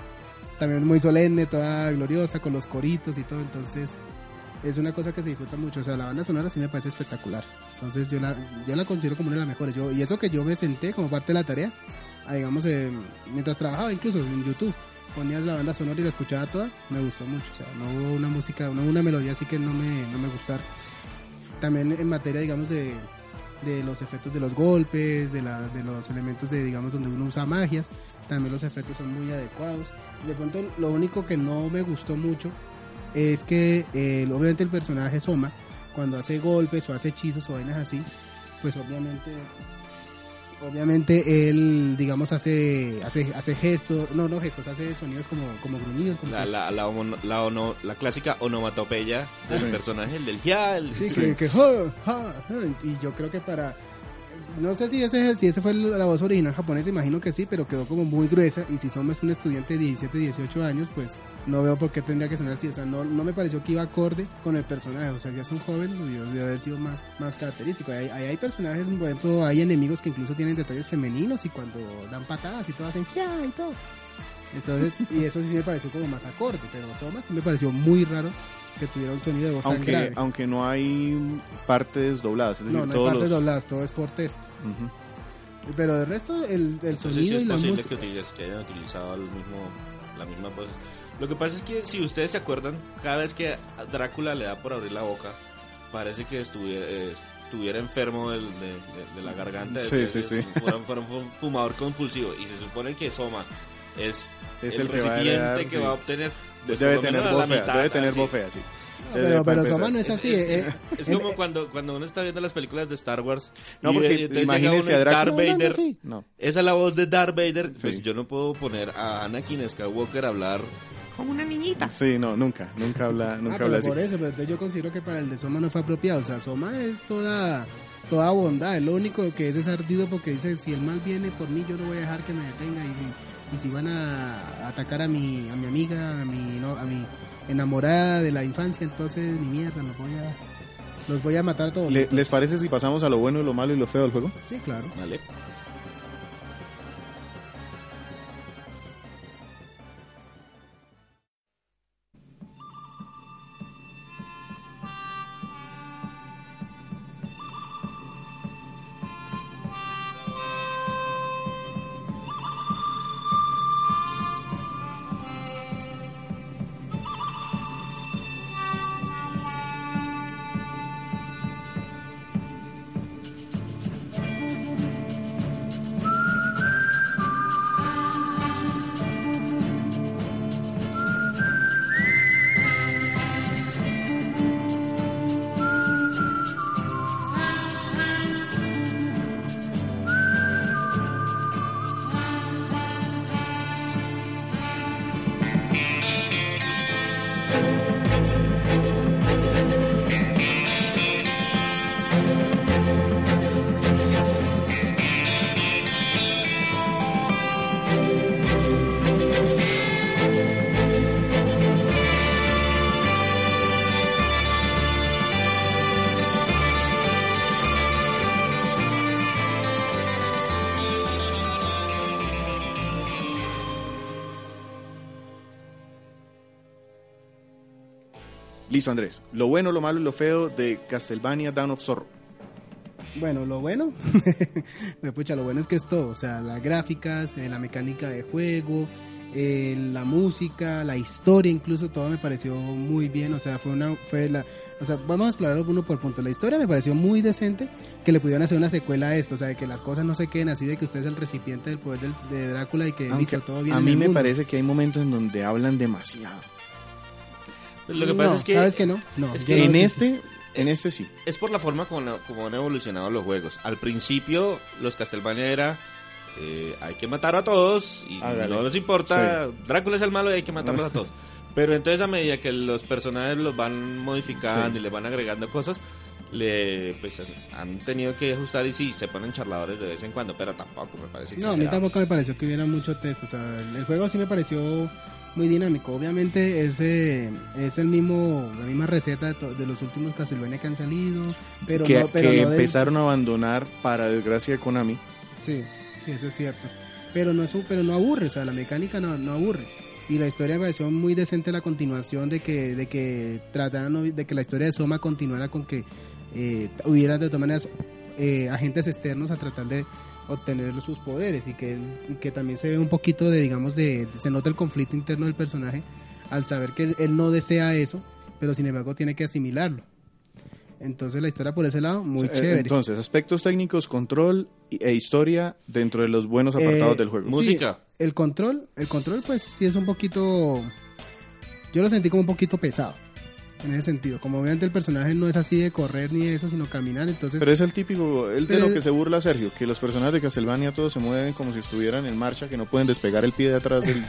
S2: también muy solemne, toda gloriosa, con los coritos y todo, entonces es una cosa que se disfruta mucho, o sea, la banda sonora sí me parece espectacular, entonces yo la, yo la considero como una de las mejores, yo, y eso que yo me senté como parte de la tarea, digamos, eh, mientras trabajaba incluso en YouTube, ponía la banda sonora y la escuchaba toda, me gustó mucho, o sea, no hubo una música, no hubo una melodía así que no me, no me gustara. También en materia, digamos, de, de los efectos de los golpes, de, la, de los elementos de, digamos, donde uno usa magias, también los efectos son muy adecuados. De pronto, lo único que no me gustó mucho es que, eh, obviamente, el personaje Soma, cuando hace golpes o hace hechizos o vainas así, pues obviamente obviamente él digamos hace hace hace gestos no no gestos hace sonidos como como gruñidos como
S3: La,
S2: que-
S3: la, la, homo- la, ono- la clásica onomatopeya del
S1: Sí.
S3: personaje, el del ya, el-
S2: Sí,
S1: Sí.
S2: que, que ja, ja, ja, y yo creo que para no sé si ese si ese fue la voz original japonesa, imagino que sí, pero quedó como muy gruesa y si Soma es un estudiante de 17, 18 años, pues no veo por qué tendría que sonar así, o sea, no, no me pareció que iba acorde con el personaje, o sea, ya es un joven, debió de haber sido más, más característico. Hay, hay personajes, por ejemplo, hay enemigos que incluso tienen detalles femeninos y cuando dan patadas y todo hacen ya y todo. Entonces, y eso sí me pareció como más acorde, pero Soma sí me pareció muy raro que tuviera un sonido de voz tan
S1: Aunque,
S2: grave.
S1: aunque no hay partes dobladas. Es decir,
S2: No, no hay partes
S1: los...
S2: dobladas, todo es por texto. Pero de resto, el, el
S3: Entonces sí
S2: sonido
S3: es
S2: y la
S3: posible
S2: música.
S3: que, utilices- que hayan utilizado el mismo, la misma voz. Lo que pasa es que si ustedes se acuerdan, cada vez que a Drácula le da por abrir la boca, parece que estuviera, eh, estuviera enfermo del- de, de- de la garganta.
S1: Sí,
S3: Es-
S1: sí, sí.
S3: Fuera, fuera un fumador compulsivo. Y se supone que Soma es,
S1: Es
S3: el,
S1: el, que va a
S3: recipiente
S1: heredar,
S3: que
S1: sí.
S3: va a obtener. pues,
S1: Debe tener voz fea,
S3: mitad,
S1: debe tener
S3: así.
S1: voz fea, sí.
S2: No, pero, pero
S1: empezar.
S2: Soma no es así.
S3: Es,
S2: eh,
S3: es
S2: en-
S3: como cuando, cuando uno está viendo las películas de Star Wars.
S1: No, porque
S3: ve- y
S1: imagínese a
S3: Darth Vader.
S2: así.
S1: No.
S3: Esa es la voz de Darth Vader. Pues
S1: Sí.
S3: yo no puedo poner a Anakin Skywalker a hablar como una niñita.
S1: Sí, no, nunca, nunca habla,
S2: Ah,
S1: nunca
S2: pero
S1: habla así.
S2: por eso, pero entonces yo considero que para el de Soma no fue apropiado. O sea, Soma es toda toda bondad. Es lo único que es es ardido porque dice, si el mal viene por mí, yo no voy a dejar que me detenga. Y si, y si van a atacar a mi, a mi amiga, a mi, no, a mi enamorada de la infancia, entonces ni mierda, los voy a, los voy a matar a todos.
S1: Le- ¿Les parece si pasamos a lo bueno, lo malo y lo feo del juego?
S2: Sí, claro.
S3: Vale.
S1: Listo, Andrés. Lo bueno, lo malo y lo feo de Castlevania Dawn of Sorrow.
S2: Bueno, lo bueno, pues, pucha, lo bueno es que es todo, o sea, las gráficas, eh, la mecánica de juego, eh, la música, la historia, incluso todo me pareció muy bien. O sea, fue una, fue la, o sea, vamos a explorarlo uno por punto. La historia me pareció muy decente que le pudieran hacer una secuela a esto, o sea, de que las cosas no se queden así, de que usted es el recipiente del poder del- de Drácula y que listo, todo bien.
S1: a mí me
S2: mundo.
S1: parece que hay momentos en donde hablan demasiado.
S3: Lo que pasa
S2: No,
S3: es que
S2: ¿Sabes que no? No,
S3: es que
S2: no
S1: en
S2: sé.
S1: este, en este sí.
S3: es por la forma como, como han evolucionado los juegos. Al principio, los Castlevania era. eh, hay que matar a todos y
S1: Hágale.
S3: no nos importa. Drácula es el malo y hay que matarlos a todos. Pero entonces, a medida que los personajes los van modificando
S1: Sí.
S3: y le van agregando cosas, le pues han tenido que ajustar y sí, se ponen charladores de vez en cuando, pero tampoco me parece
S2: No, a mí
S3: exagerado.
S2: tampoco me pareció que hubiera mucho texto. O sea, el, el juego sí me pareció muy dinámico. Obviamente es, eh, es el mismo, la misma receta de, to- de los últimos Castlevania que han salido. Pero
S1: que
S2: no, pero
S1: que
S2: no del-
S1: empezaron a abandonar para desgracia de Konami.
S2: Sí, sí, eso es cierto. Pero no, es un- pero no aburre, o sea, la mecánica no, no aburre. Y la historia me pareció muy decente la continuación de que, de que trataran de que la historia de Soma continuara con que eh, hubiera de todas maneras eh, agentes externos a tratar de obtener sus poderes y que, y que también se ve un poquito de, digamos, de, se nota el conflicto interno del personaje al saber que él, él no desea eso, pero sin embargo tiene que asimilarlo. Entonces la historia por ese lado, muy
S1: Eh,
S2: chévere.
S1: Entonces, aspectos técnicos, control e historia dentro de los buenos apartados
S2: Eh,
S1: del juego.
S3: Música.
S2: Sí, el control, el control pues sí es un poquito yo lo sentí como un poquito pesado en ese sentido. Como obviamente el personaje no es así de correr ni eso, sino caminar, entonces
S1: Pero es el típico, el de lo que se burla Sergio, que los personajes de Castlevania todos se mueven como si estuvieran en marcha, que no pueden despegar el pie de atrás del...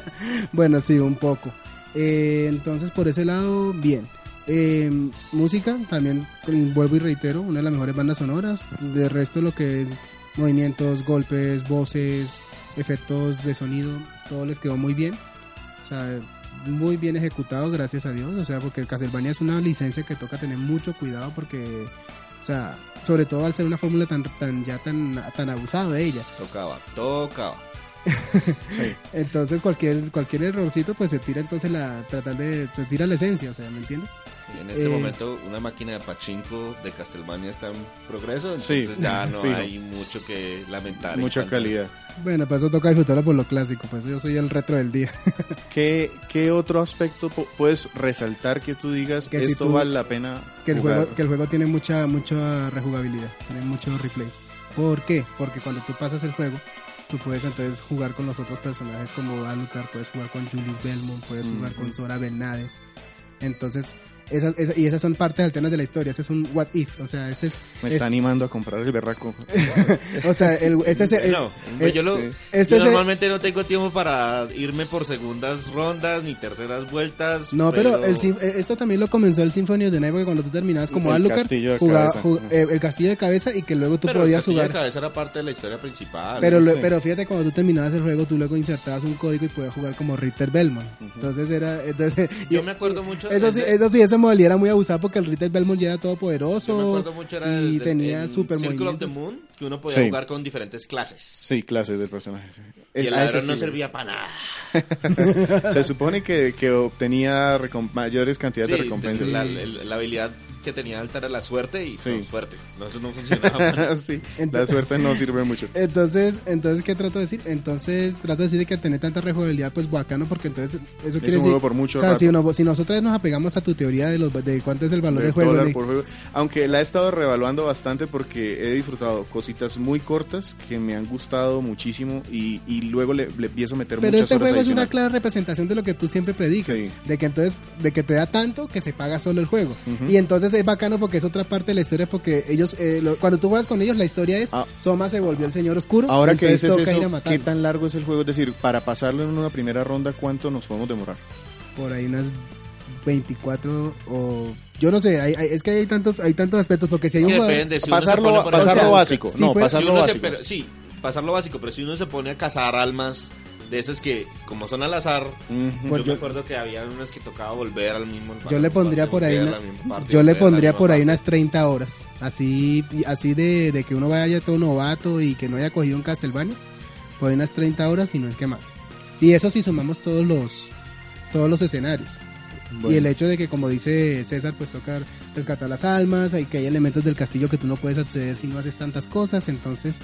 S2: bueno, sí, un poco. Eh, entonces por ese lado, bien. Eh, música, también vuelvo y reitero, una de las mejores bandas sonoras. De resto lo que es movimientos, golpes, voces, efectos de sonido, todo les quedó muy bien. O sea, muy bien ejecutado, gracias a Dios. O sea, porque el Castlevania es una licencia que toca tener mucho cuidado porque, o sea, sobre todo al ser una fórmula tan, tan ya tan, tan abusado de ella.
S3: Tocaba, tocaba.
S2: Entonces cualquier cualquier errorcito pues se tira entonces la tratar de se tira la esencia, o sea, ¿me entiendes?
S3: Y en este
S2: Eh,
S3: momento una máquina de pachinko de Castlevania está en progreso,
S1: Sí,
S3: entonces ya no
S1: fijo.
S3: hay mucho que lamentar. en
S1: Mucha calidad.
S2: Bueno, pues eso toca disfrutarlo por lo clásico, pues yo soy el retro del día.
S1: ¿Qué, qué otro aspecto pu- puedes resaltar que tú digas
S2: Que si
S1: esto
S2: tú-
S1: vale la pena
S2: que el
S1: jugar?
S2: juego que el juego tiene mucha mucha rejugabilidad, tiene mucho replay. ¿Por qué? Porque cuando tú pasas el juego, tú puedes entonces jugar con los otros personajes como Alucard, puedes jugar con Julius Belmont, puedes jugar
S1: Ujú.
S2: con Sora Bernades. Entonces, y esas son partes alternas de la historia, ese es un what if, o sea, este es
S1: Me
S2: es-
S1: está animando a comprar el berraco.
S2: o sea, el, este es el-
S3: Bueno, pues yo, lo-
S2: este
S3: yo
S2: es el-
S3: normalmente no tengo tiempo para irme por segundas rondas ni terceras vueltas.
S2: No, pero, el sim- eh, esto también lo comenzó el Symphony of the Night, porque cuando tú terminabas como
S1: El
S2: Alucard,
S1: castillo de
S2: jugaba- eh, el castillo de cabeza y que luego tú
S3: pero el
S2: podías
S3: castillo de
S2: jugar.
S3: cabeza era parte de la historia principal.
S2: Pero,
S1: no sé.
S2: pero fíjate, cuando tú terminabas el juego, tú luego insertabas un código y podías jugar como Ritter Belmont. Entonces era. Entonces,
S3: Yo
S2: y-
S3: me acuerdo mucho
S2: Eso sí,
S3: de-
S2: eso sí, esa modalidad era muy abusada porque el Ritter Belmont ya era todopoderoso.
S3: Yo me acuerdo mucho era
S2: y
S3: el,
S2: tenía
S3: el
S2: super
S3: Circle of the. Moon, que uno podía
S1: Sí.
S3: jugar con diferentes clases.
S1: Sí, clases del personaje. sí.
S3: Y el
S1: a ese
S3: ladrón no
S1: sí.
S3: servía para nada.
S1: Se supone que, que obtenía mayores cantidades de
S3: Sí,
S1: recompensas.
S3: la, el- la habilidad que tenía alta era la suerte y
S1: Sí.
S3: con suerte. No, eso no funcionaba. nada.
S1: sí, la
S2: Entonces-
S1: suerte no sirve mucho.
S2: Entonces, entonces, ¿qué trato de decir? Entonces, trato de decir de que tener tanta rejugabilidad, pues bacano, porque entonces eso quiere
S1: un
S2: decir.
S1: juego por mucho
S2: o sea,
S1: rato.
S2: si, uno- si nosotros nos apegamos a tu teoría de, los, de cuánto es el valor
S1: de
S2: del juego,
S1: dólar por juego. Aunque la he estado revaluando bastante porque he disfrutado cositas muy cortas que me han gustado muchísimo y, y luego le, le empiezo a meter
S2: Pero
S1: muchas
S2: este
S1: horas
S2: juego es una clara representación de lo que tú siempre predicas,
S1: Sí.
S2: de que entonces, de que te da tanto que se paga solo el juego.
S1: Ujú.
S2: Y entonces es bacano porque es otra parte de la historia, porque ellos, eh, lo- cuando tú juegas con ellos, la historia es,
S1: Ah.
S2: Soma se volvió el señor oscuro.
S1: Ahora que dices
S2: toca ir a
S1: eso. ¿qué tan largo es el juego? Es decir, para pasarlo en una primera ronda, ¿cuánto nos podemos demorar?
S2: Por ahí unas 24 o... Yo no sé, hay- hay- es que hay tantos, hay tantos aspectos, porque si hay
S3: Es
S2: un
S3: depende. Si
S1: pasarlo pasarlo básico.
S2: si
S1: no, pasarlo
S3: uno se-
S1: básico.
S3: sí, pasarlo básico, pero si uno se pone a cazar almas de esas que, como son al azar.
S2: Pues
S3: yo,
S2: yo-
S3: me acuerdo que había unas que tocaba volver al mismo
S2: Yo le pondría por ahí, una- yo le pondría por ahí
S3: parte.
S2: unas 30 horas, así, así de, de que uno vaya todo novato y que no haya cogido un Castlevania, por ahí unas 30 horas y no es que más. Y eso si sumamos todos los, todos los escenarios. Y el hecho de que, como dice César, pues toca rescatar las almas, hay que hay elementos del castillo que tú no puedes acceder si no haces tantas cosas, entonces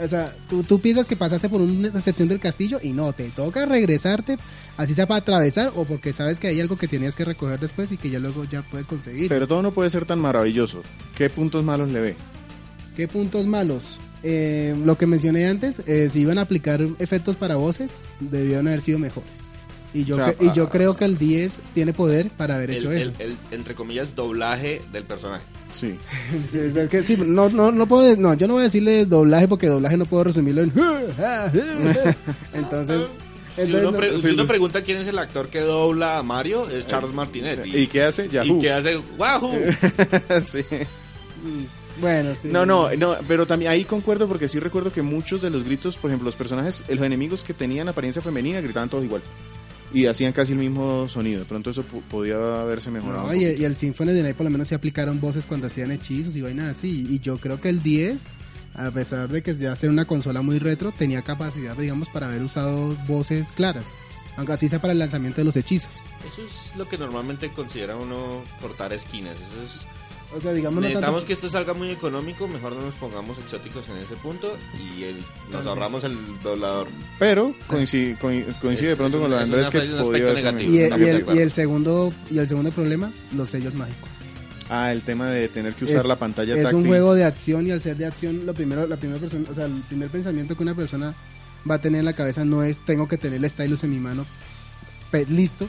S2: O sea, tú, tú piensas que pasaste por una sección del castillo y no, te toca regresarte, así sea para atravesar o porque sabes que hay algo que tenías que recoger después y que ya luego ya puedes conseguir.
S1: Pero todo no puede ser tan maravilloso. ¿Qué puntos malos le ve?
S2: ¿Qué puntos malos? Eh, lo que mencioné antes, eh, si iban a aplicar efectos para voces, debieron haber sido mejores. Y yo,
S1: O sea,
S2: y yo creo que el 10 tiene poder para haber hecho eso.
S3: el- el, entre comillas, doblaje del personaje.
S1: Sí.
S2: Sí, es que sí, no, no, no puedo, no, yo no voy a decirle doblaje porque doblaje no puedo resumirlo en... entonces,
S3: Si uno,
S2: no-
S3: si pregunta quién es el actor que dobla a Mario, es Charles Martinet.
S1: ¿Y qué hace? Yahoo.
S3: y que hace ¡Wahoo!
S1: Sí.
S2: bueno, sí.
S1: No, no, no, pero también ahí concuerdo porque sí recuerdo que muchos de los gritos, por ejemplo, los personajes, los enemigos que tenían apariencia femenina gritaban todos igual. Y hacían casi el mismo sonido. De pronto eso podía haberse mejorado.
S2: No, y el Symphony de Night por lo menos se aplicaron voces cuando hacían hechizos y vainas así. Y yo creo que el 10, a pesar de que ya ser una consola muy retro, tenía capacidad, digamos, para haber usado voces claras. Aunque así sea para el lanzamiento de los hechizos.
S3: Eso es lo que normalmente considera uno cortar esquinas. Eso es,
S2: O sea, digamos, no
S3: necesitamos
S2: tanto...
S3: que esto salga muy económico, mejor no nos pongamos exóticos en ese punto y el- nos ahorramos el doblador.
S1: Pero coincide, coin- coincide de
S3: Es-
S1: pronto
S3: es
S1: con lo de
S3: es
S1: Andrés que podía ser
S3: negativo.
S2: Y, el-
S3: Estamos
S2: y
S3: de
S2: el,
S3: acuerdo.
S2: y el segundo y el segundo problema, los sellos mágicos.
S1: Ah, el tema de tener que usar
S2: Es-
S1: la pantalla
S2: es
S1: táctil.
S2: un juego de acción y al ser de acción, lo primero, la primera persona, o sea, el primer pensamiento que una persona va a tener en la cabeza no es tengo que tener el stylus en mi mano listo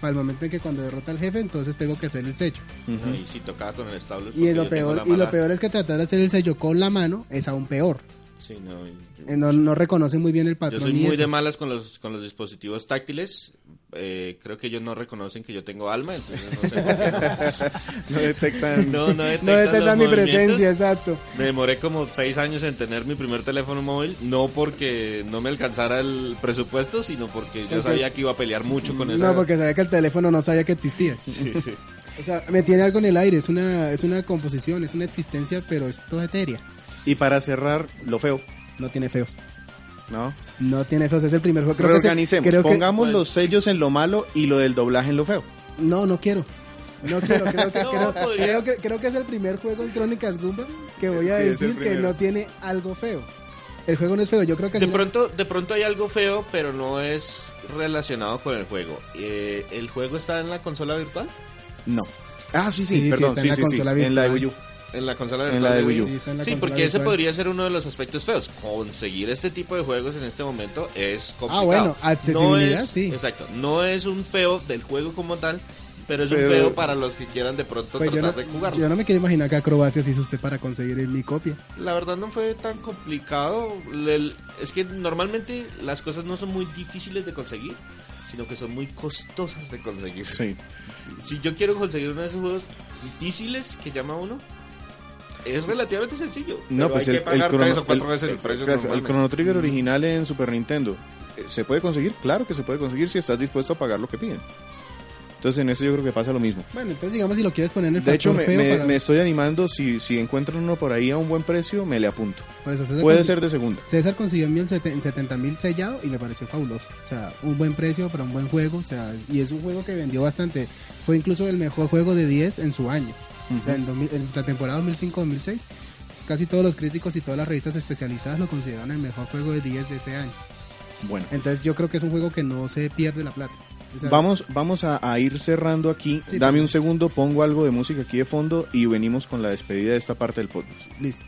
S2: para el momento en que cuando derrota al jefe, entonces tengo que hacer el sello.
S3: Y si tocaba con el stable.
S2: Y lo peor, y lo peor es que tratar de hacer el sello con la mano es aún peor.
S3: Sí, no, y-
S2: Eh, No, no reconoce muy bien el
S3: Yo
S2: patrón.
S3: soy
S2: y
S3: muy de malas con los, con los dispositivos táctiles. Eh, creo que ellos no reconocen que yo tengo alma, entonces no sé por qué
S1: No detectan.
S3: no. No, no
S2: No
S3: detectan
S2: detecta
S3: los
S2: mi presencia, exacto.
S3: Me demoré como seis años en tener mi primer teléfono móvil, no porque no me alcanzara el presupuesto, sino porque yo sabía que iba a pelear mucho con eso.
S2: No, porque sabía que el teléfono no sabía que existías. O sea, me tiene algo en el aire, es una, es una composición, es una existencia, pero es toda etérea.
S1: Y para cerrar, lo feo,
S2: No tiene feos.
S1: ¿no?
S2: No tiene feos, es el primer juego. Creo que es el-
S1: Reorganicemos,
S2: creo que-
S1: pongamos
S3: ¿cuál?
S1: los sellos en lo malo y lo del doblaje en lo feo.
S2: No, no quiero. No quiero, creo que,
S3: No,
S2: creo,
S3: podría.
S2: creo que, creo que es el primer juego en Crónicas Goomba que voy a
S1: Sí,
S2: decir que no tiene algo feo. El juego no es feo, yo creo que
S3: De
S2: sí-
S3: pronto, de pronto hay algo feo, pero no es relacionado con el juego. Eh, ¿El juego está en la consola virtual?
S1: No. Ah, sí, sí,
S2: Sí, sí,
S1: perdón,
S2: está en
S1: sí,
S2: la
S1: sí, sí,
S2: consola
S1: en la de
S2: virtual.
S1: Wii U.
S3: En la consola
S1: En
S3: virtual
S1: la de Wii U.
S2: Sí,
S3: porque ese
S2: virtual.
S3: podría ser uno de los aspectos feos. Conseguir este tipo de juegos en este momento es complicado.
S2: Ah, bueno,
S3: no
S2: accesibilidad,
S3: es,
S2: sí.
S3: Exacto, no es un feo del juego como tal, pero es un feo para los que quieran de pronto
S2: Pues
S3: tratar
S2: no,
S3: de jugarlo.
S2: yo no me quiero imaginar qué acrobacias hizo usted para conseguir mi copia.
S3: La verdad no fue tan complicado. El- es que normalmente las cosas no son muy difíciles de conseguir, sino que son muy costosas de conseguir.
S1: Sí.
S3: Si yo quiero conseguir uno de esos juegos difíciles que llama uno, es relativamente sencillo.
S1: No,
S3: pero
S1: pues
S3: hay
S1: el,
S3: que pagar
S1: el, Chrono-
S3: tres o cuatro
S1: el-
S3: veces el
S1: el-
S3: precio
S1: el-. Chrono Trigger original en Super Nintendo. eh, ¿Se puede conseguir? Claro que se puede conseguir si estás dispuesto a pagar lo que piden. Entonces en eso yo creo que pasa lo mismo.
S2: Bueno, entonces digamos si lo quieres poner en el
S1: De hecho, me,
S2: feo
S1: me-
S2: para-
S1: me estoy animando, si, si encuentran uno por ahí a un buen precio, me le apunto.
S2: por eso, César
S1: Puede ser de segunda.
S2: César consiguió en, mí el sete- en 70 mil sellado y me pareció fabuloso. O sea, un buen precio para un buen juego. O sea, y es un juego que vendió bastante. Fue incluso el mejor juego de 10 en su año. O sea, en, 2000 en la temporada 2005-2006, casi todos los críticos y todas las revistas especializadas lo consideraron el mejor juego de 10 de ese año.
S1: Bueno.
S2: Entonces yo creo que es un juego que no se pierde la plata.
S1: Vamos, vamos a, a ir cerrando aquí.
S2: Sí,
S1: Dame
S2: pues.
S1: un segundo, pongo algo de música aquí de fondo y venimos con la despedida de esta parte del podcast.
S2: Listo.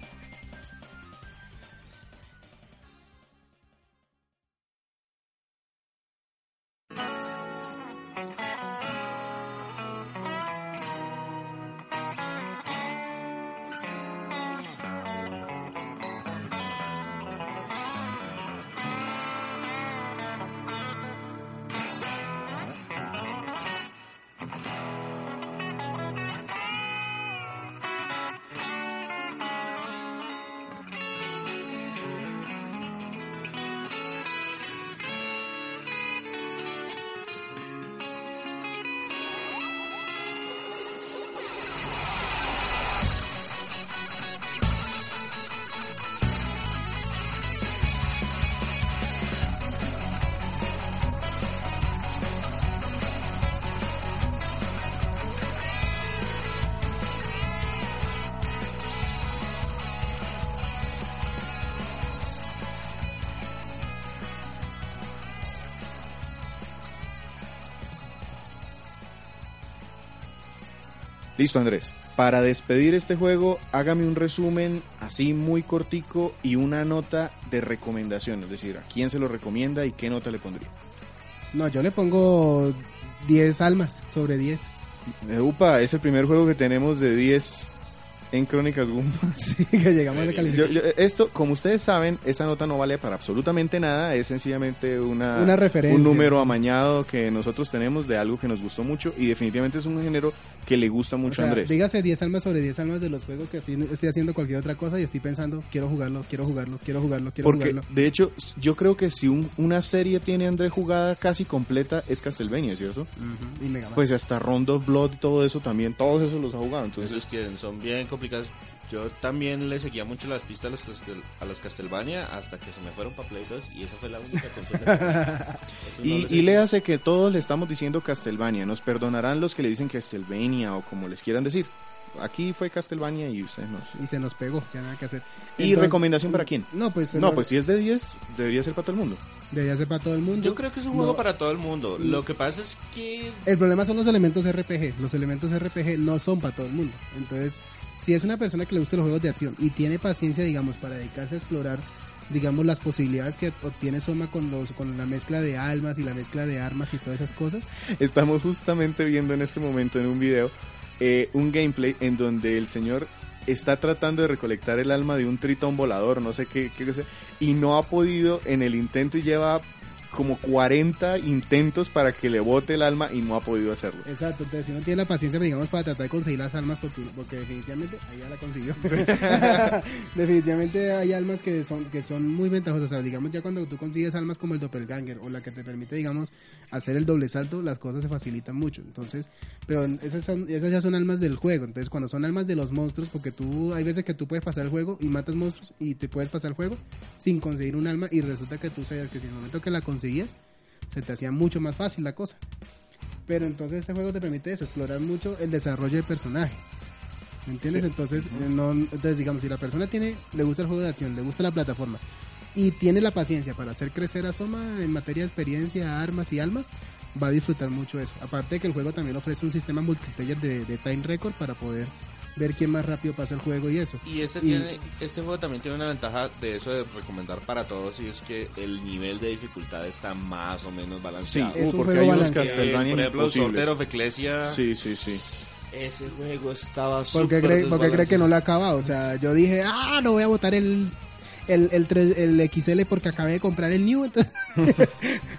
S1: Listo, Andrés. Para despedir este juego, hágame un resumen así muy cortico y una nota de recomendación, es decir, a quién se lo recomienda y qué nota le pondría.
S2: No, yo le pongo 10 almas sobre 10.
S1: Eh, Upa, es el primer juego que tenemos de 10 en Crónicas Goomba.
S2: Sí, que llegamos de
S1: Yo-
S2: calificación.
S1: yo- esto, como ustedes saben, esa nota no vale para absolutamente nada, es sencillamente una,
S2: Una referencia.
S1: un número amañado que nosotros tenemos de algo que nos gustó mucho y definitivamente es un género que le gusta
S2: O
S1: mucho
S2: sea,
S1: a Andrés.
S2: dígase 10 almas sobre 10 almas de los juegos que así estoy haciendo cualquier otra cosa y estoy pensando, quiero jugarlo, quiero jugarlo, quiero jugarlo, quiero
S1: Porque,
S2: jugarlo.
S1: de hecho, yo creo que si un- una serie tiene Andrés jugada casi completa es Castlevania, ¿cierto?
S2: Ujú, Y Mega Man.
S1: Pues hasta Rondo Blood y todo eso también, todos esos los ha jugado. Entonces,
S3: Entonces que son bien complicadas. Yo también le seguía mucho las pistas a los, Castel- a los Castlevania hasta que se me fueron para Play 2 y esa fue la única consola. que- Eso no
S1: Y, y hace que todos le estamos diciendo Castlevania. Nos perdonarán los que le dicen Castlevania o como les quieran decir. Aquí fue Castlevania y ustedes no.
S2: Y se nos pegó, ya nada que hacer.
S1: ¿Y
S2: Entonces-
S1: recomendación para quién?
S2: No, pues,
S1: No, pues si es de 10, debería ser para todo el mundo.
S2: debería ser para todo el mundo.
S3: Yo creo que es un juego
S2: No.
S3: para todo el mundo. Lo que pasa es que
S2: El problema son los elementos RPG. Los elementos RPG no son para todo el mundo. Entonces, si es una persona que le gustan los juegos de acción y tiene paciencia, digamos, para dedicarse a explorar, digamos, las posibilidades que obtiene Soma con los con la mezcla de almas y la mezcla de armas y todas esas cosas,
S1: Estamos justamente viendo en este momento en un video eh, un gameplay en donde el señor está tratando de recolectar el alma de un tritón volador, no sé qué, qué cosa, y no ha podido en el intento y lleva como 40 intentos para que le bote el alma y no ha podido hacerlo.
S2: Exacto, entonces si uno tiene la paciencia, digamos, para tratar de conseguir las almas, porque, porque definitivamente, ahí ya la consiguió. definitivamente hay almas que son, que son muy ventajosas. O sea, digamos, ya cuando tú consigues almas como el doppelganger o la que te permite, digamos, hacer el doble salto, las cosas se facilitan mucho. Entonces, pero esas, son, esas ya son almas del juego. Entonces, cuando son almas de los monstruos, porque tú, hay veces que tú puedes pasar el juego y matas monstruos y te puedes pasar el juego sin conseguir un alma y resulta que tú sabías que si el momento que la conseguías, se te hacía mucho más fácil la cosa. Pero entonces este juego te permite eso, explorar mucho el desarrollo del personaje. ¿Me entiendes? Entonces, eh, no, entonces digamos, si la persona tiene, le gusta el juego de acción, le gusta la plataforma y tiene la paciencia para hacer crecer a Soma en materia de experiencia, armas y almas, va a disfrutar mucho eso. Aparte de que el juego también ofrece un sistema multiplayer de, de time record para poder ver quién más rápido pasa el juego y eso.
S3: Y este,
S2: Y-
S3: tiene, este juego también tiene una ventaja de eso de recomendar para todos y es que el nivel de dificultad está más o menos
S1: Sí,
S3: balanceado.
S2: Es
S1: uh,
S2: un
S1: porque
S2: juego
S1: hay unos. Castlevania
S3: Por ejemplo. Sorter of Ecclesia,
S1: Sí, sí, sí.
S3: ese juego estaba
S2: ¿Por qué
S3: súper
S2: cree, por qué cree que no lo ha acabado? O sea, yo dije, ah, no voy a botar el, el, el, tres- el XL porque acabé de comprar el New. Entonces...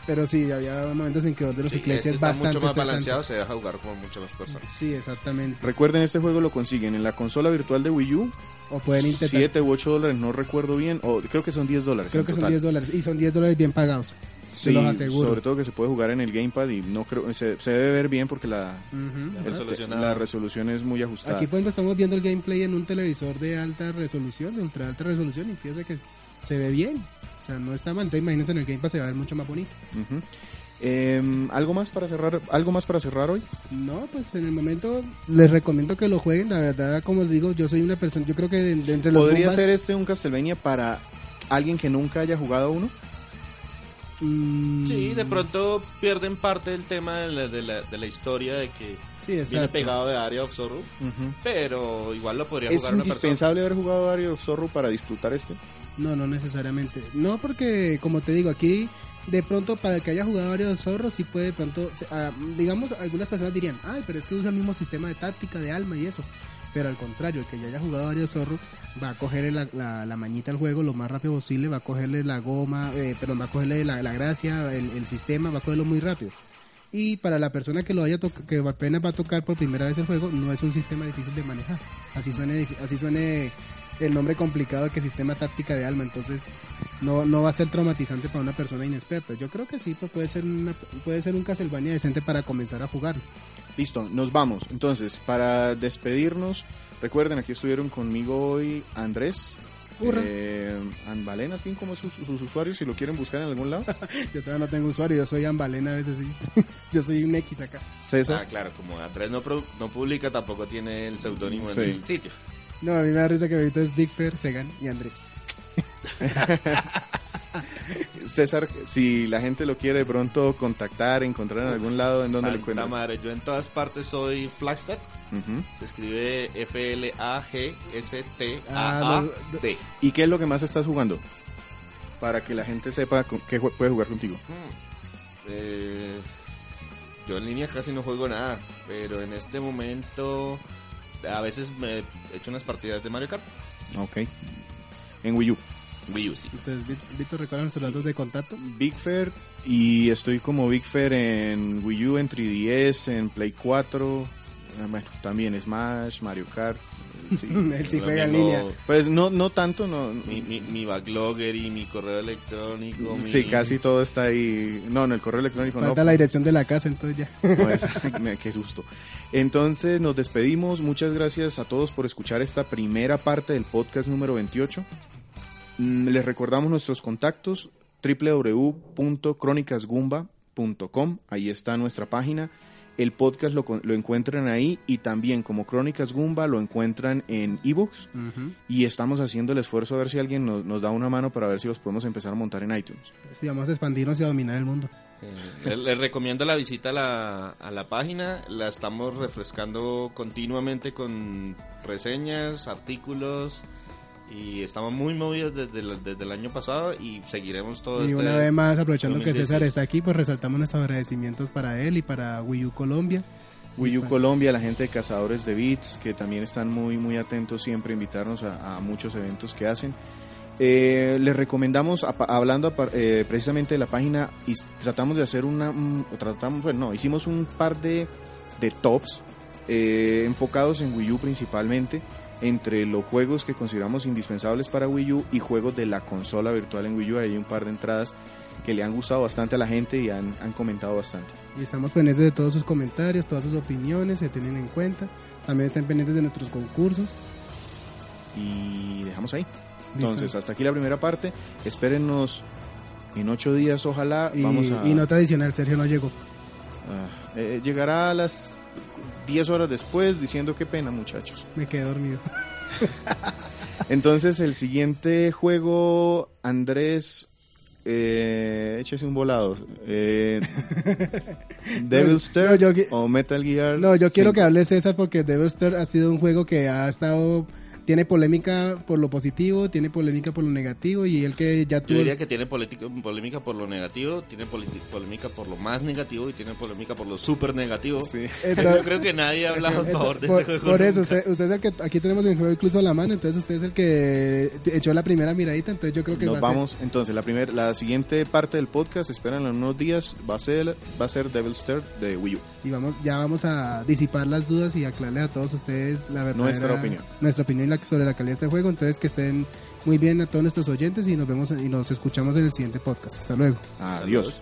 S2: Pero sí, había momentos en que Order of
S3: Sí,
S2: Ecclesia
S3: este
S2: es
S3: está
S2: bastante
S3: mucho más
S2: estresante.
S3: balanceado, se deja jugar con muchas más personas.
S2: Sí, exactamente.
S1: Recuerden, este juego lo consiguen en la consola virtual de Wii U.
S2: O pueden intentar.
S1: 7 u 8 dólares, no recuerdo bien. O creo que son 10 dólares.
S2: Creo
S1: en
S2: que son
S1: total.
S2: 10 dólares. Y son 10 dólares bien pagados.
S1: Sí,
S2: Se los aseguro.
S1: sobre todo que se puede jugar en el gamepad y no creo se, se debe ver bien porque la, el-
S3: resolución
S1: la resolución es muy ajustada.
S2: Aquí, por ejemplo, estamos viendo el gameplay en un televisor de alta resolución, de ultra alta resolución, y fíjate que se ve bien. O sea, no está mal. Entonces, imagínense en el gamepad se va a ver mucho más bonito.
S1: Em, algo más para cerrar, algo más para cerrar hoy.
S2: No, pues en el momento les recomiendo que lo jueguen. La verdad, como les digo, yo soy una persona, yo creo que de, de entre los
S1: ¿Podría
S2: bombas,
S1: ser este un Castlevania para alguien que nunca haya jugado uno?
S3: Sí, de pronto pierden parte del tema de la, de la, de la historia de que
S2: sí,
S3: viene pegado de Area of Sorrow, pero igual lo podría
S1: ¿Es
S3: jugar una persona.
S1: indispensable haber jugado Mario Zorro para disfrutar este?
S2: No, no necesariamente. No, porque como te digo, aquí de pronto para el que haya jugado varios zorros, sí puede de pronto, se- ah, digamos, algunas personas dirían, ay, pero es que usa el mismo sistema de táctica, de alma y eso. Pero al contrario, el que ya haya jugado varios zorros va a cogerle la, la, la mañita al juego lo más rápido posible, va a cogerle la goma, eh, perdón, va a cogerle la, la gracia, el, el sistema, va a cogerlo muy rápido. Y para la persona que lo haya que apenas va a tocar por primera vez el juego, no es un sistema difícil de manejar. Así suene, así suene el nombre complicado que sistema táctica de alma, entonces no, no va a ser traumatizante para una persona inexperta. Yo creo que sí, pues puede ser una, puede ser un Castlevania decente para comenzar a jugar.
S1: Listo, nos vamos. Entonces, para despedirnos, recuerden, aquí estuvieron conmigo hoy Andrés, eh, Anbalen, al fin, como sus, sus usuarios, si lo quieren buscar en algún lado.
S2: Yo todavía no tengo usuario, yo soy Ambalena a veces sí. yo soy un X acá.
S1: César.
S3: Ah, claro, como Andrés no, pro- no publica, tampoco tiene el seudónimo
S1: Sí.
S3: en el sitio.
S2: No, a mí me da risa que ahorita es Big Fair, Segan y Andrés.
S1: César, si la gente lo quiere de pronto contactar, encontrar en algún lado, en donde le
S3: Santa
S1: encuentran.
S3: madre, yo en todas partes soy Flagstaff.
S1: Ujú.
S3: Se escribe F-L-A-G-S-T-A-A-D.
S2: Ah,
S1: ¿Y qué es lo que más estás jugando? Para que la gente sepa con- qué puede jugar contigo.
S3: Hmm. Eh, yo en línea casi no juego nada, pero en este momento a veces me he hecho unas partidas de Mario Kart.
S1: Ok. En Wii U.
S3: Wii U, sí.
S2: Entonces, Víctor, Víctor, ¿recuerdan nuestros datos de contacto?
S1: Big Fair y estoy como Big Fair en Wii U, en 3DS, en Play 4. Ah, Bueno, también Smash, Mario Kart. sí.
S2: Él sí
S3: Lo
S2: juega en
S3: mismo,
S2: línea.
S1: Pues no, no tanto, no.
S3: Mi, mi, mi backlogger y mi correo electrónico. mi-
S1: Sí, casi todo está ahí. No, en el correo electrónico no.
S2: Falta la dirección de la casa, entonces ya.
S1: No, qué susto. Entonces nos despedimos. Muchas gracias a todos por escuchar esta primera parte del podcast número 28. Mm, Les recordamos nuestros contactos www.cronicasgumba.com. Ahí está nuestra página. El podcast lo, con- lo encuentran ahí y también como Crónicas Gumba lo encuentran en ebooks y estamos haciendo el esfuerzo a ver si alguien nos, nos da una mano para ver si los podemos empezar a montar en iTunes.
S2: Sí, vamos a expandirnos y a dominar el mundo.
S3: Eh, les, les recomiendo la visita a la, a la página. La estamos refrescando continuamente con reseñas, artículos. Y estamos muy movidos desde el, desde el año pasado y seguiremos todo
S2: Y
S3: este...
S2: una vez más, aprovechando que
S3: 2016.
S2: César está aquí, pues resaltamos nuestros agradecimientos para él y para Wii U Colombia.
S1: Wii U. Colombia, la gente de Cazadores de Beats, que también están muy, muy atentos siempre a invitarnos a, a muchos eventos que hacen. Eh, les recomendamos, hablando eh, precisamente de la página, y tratamos de hacer una, tratamos, bueno, no, hicimos un par de, de tops eh, enfocados en Wii U principalmente, entre los juegos que consideramos indispensables para Wii U y juegos de la consola virtual en Wii U. Hay un par de entradas que le han gustado bastante a la gente y han, han comentado bastante.
S2: Y estamos pendientes de todos sus comentarios, todas sus opiniones, se tienen en cuenta. También estén pendientes de nuestros concursos.
S1: Y dejamos ahí.
S2: ¿Listo?
S1: Entonces, hasta aquí la primera parte. Espérennos en ocho días, ojalá.
S2: y,
S1: Vamos a.
S2: y nota adicional, Sergio no llegó.
S1: ah, eh, llegará a las 10 horas después diciendo qué pena, muchachos.
S2: Me quedé dormido.
S1: Entonces, el siguiente juego, Andrés. Eh, échese un volado. Eh, Devil's
S2: No,
S1: Third o Metal Gear.
S2: No, yo quiero que hable César porque Devil Star ha sido un juego que ha estado tiene polémica por lo positivo, tiene polémica por lo negativo y el que ya
S3: Yo
S2: tuvo
S3: diría que tiene política- polémica por lo negativo, tiene polémica por lo más negativo y tiene polémica por lo súper negativo.
S1: Sí.
S2: Entonces-
S3: Yo creo que nadie ha hablado a favor de
S2: por,
S3: ese juego.
S2: por eso, usted, usted es el que aquí tenemos el juego incluso a la mano, entonces usted es el que echó la primera miradita, entonces yo creo que
S1: Nos
S2: va a ser-
S1: vamos, entonces, la primer, la siguiente parte del podcast, esperen en unos días, va a ser, va a ser Devil's Third de Wii U.
S2: y vamos ya vamos a disipar las dudas y aclararle a todos ustedes la verdadera
S1: Nuestra opinión.
S2: nuestra opinión sobre la calidad de este juego, entonces que estén muy bien a todos nuestros oyentes y nos vemos y nos escuchamos en el siguiente podcast. Hasta luego.
S1: Adiós.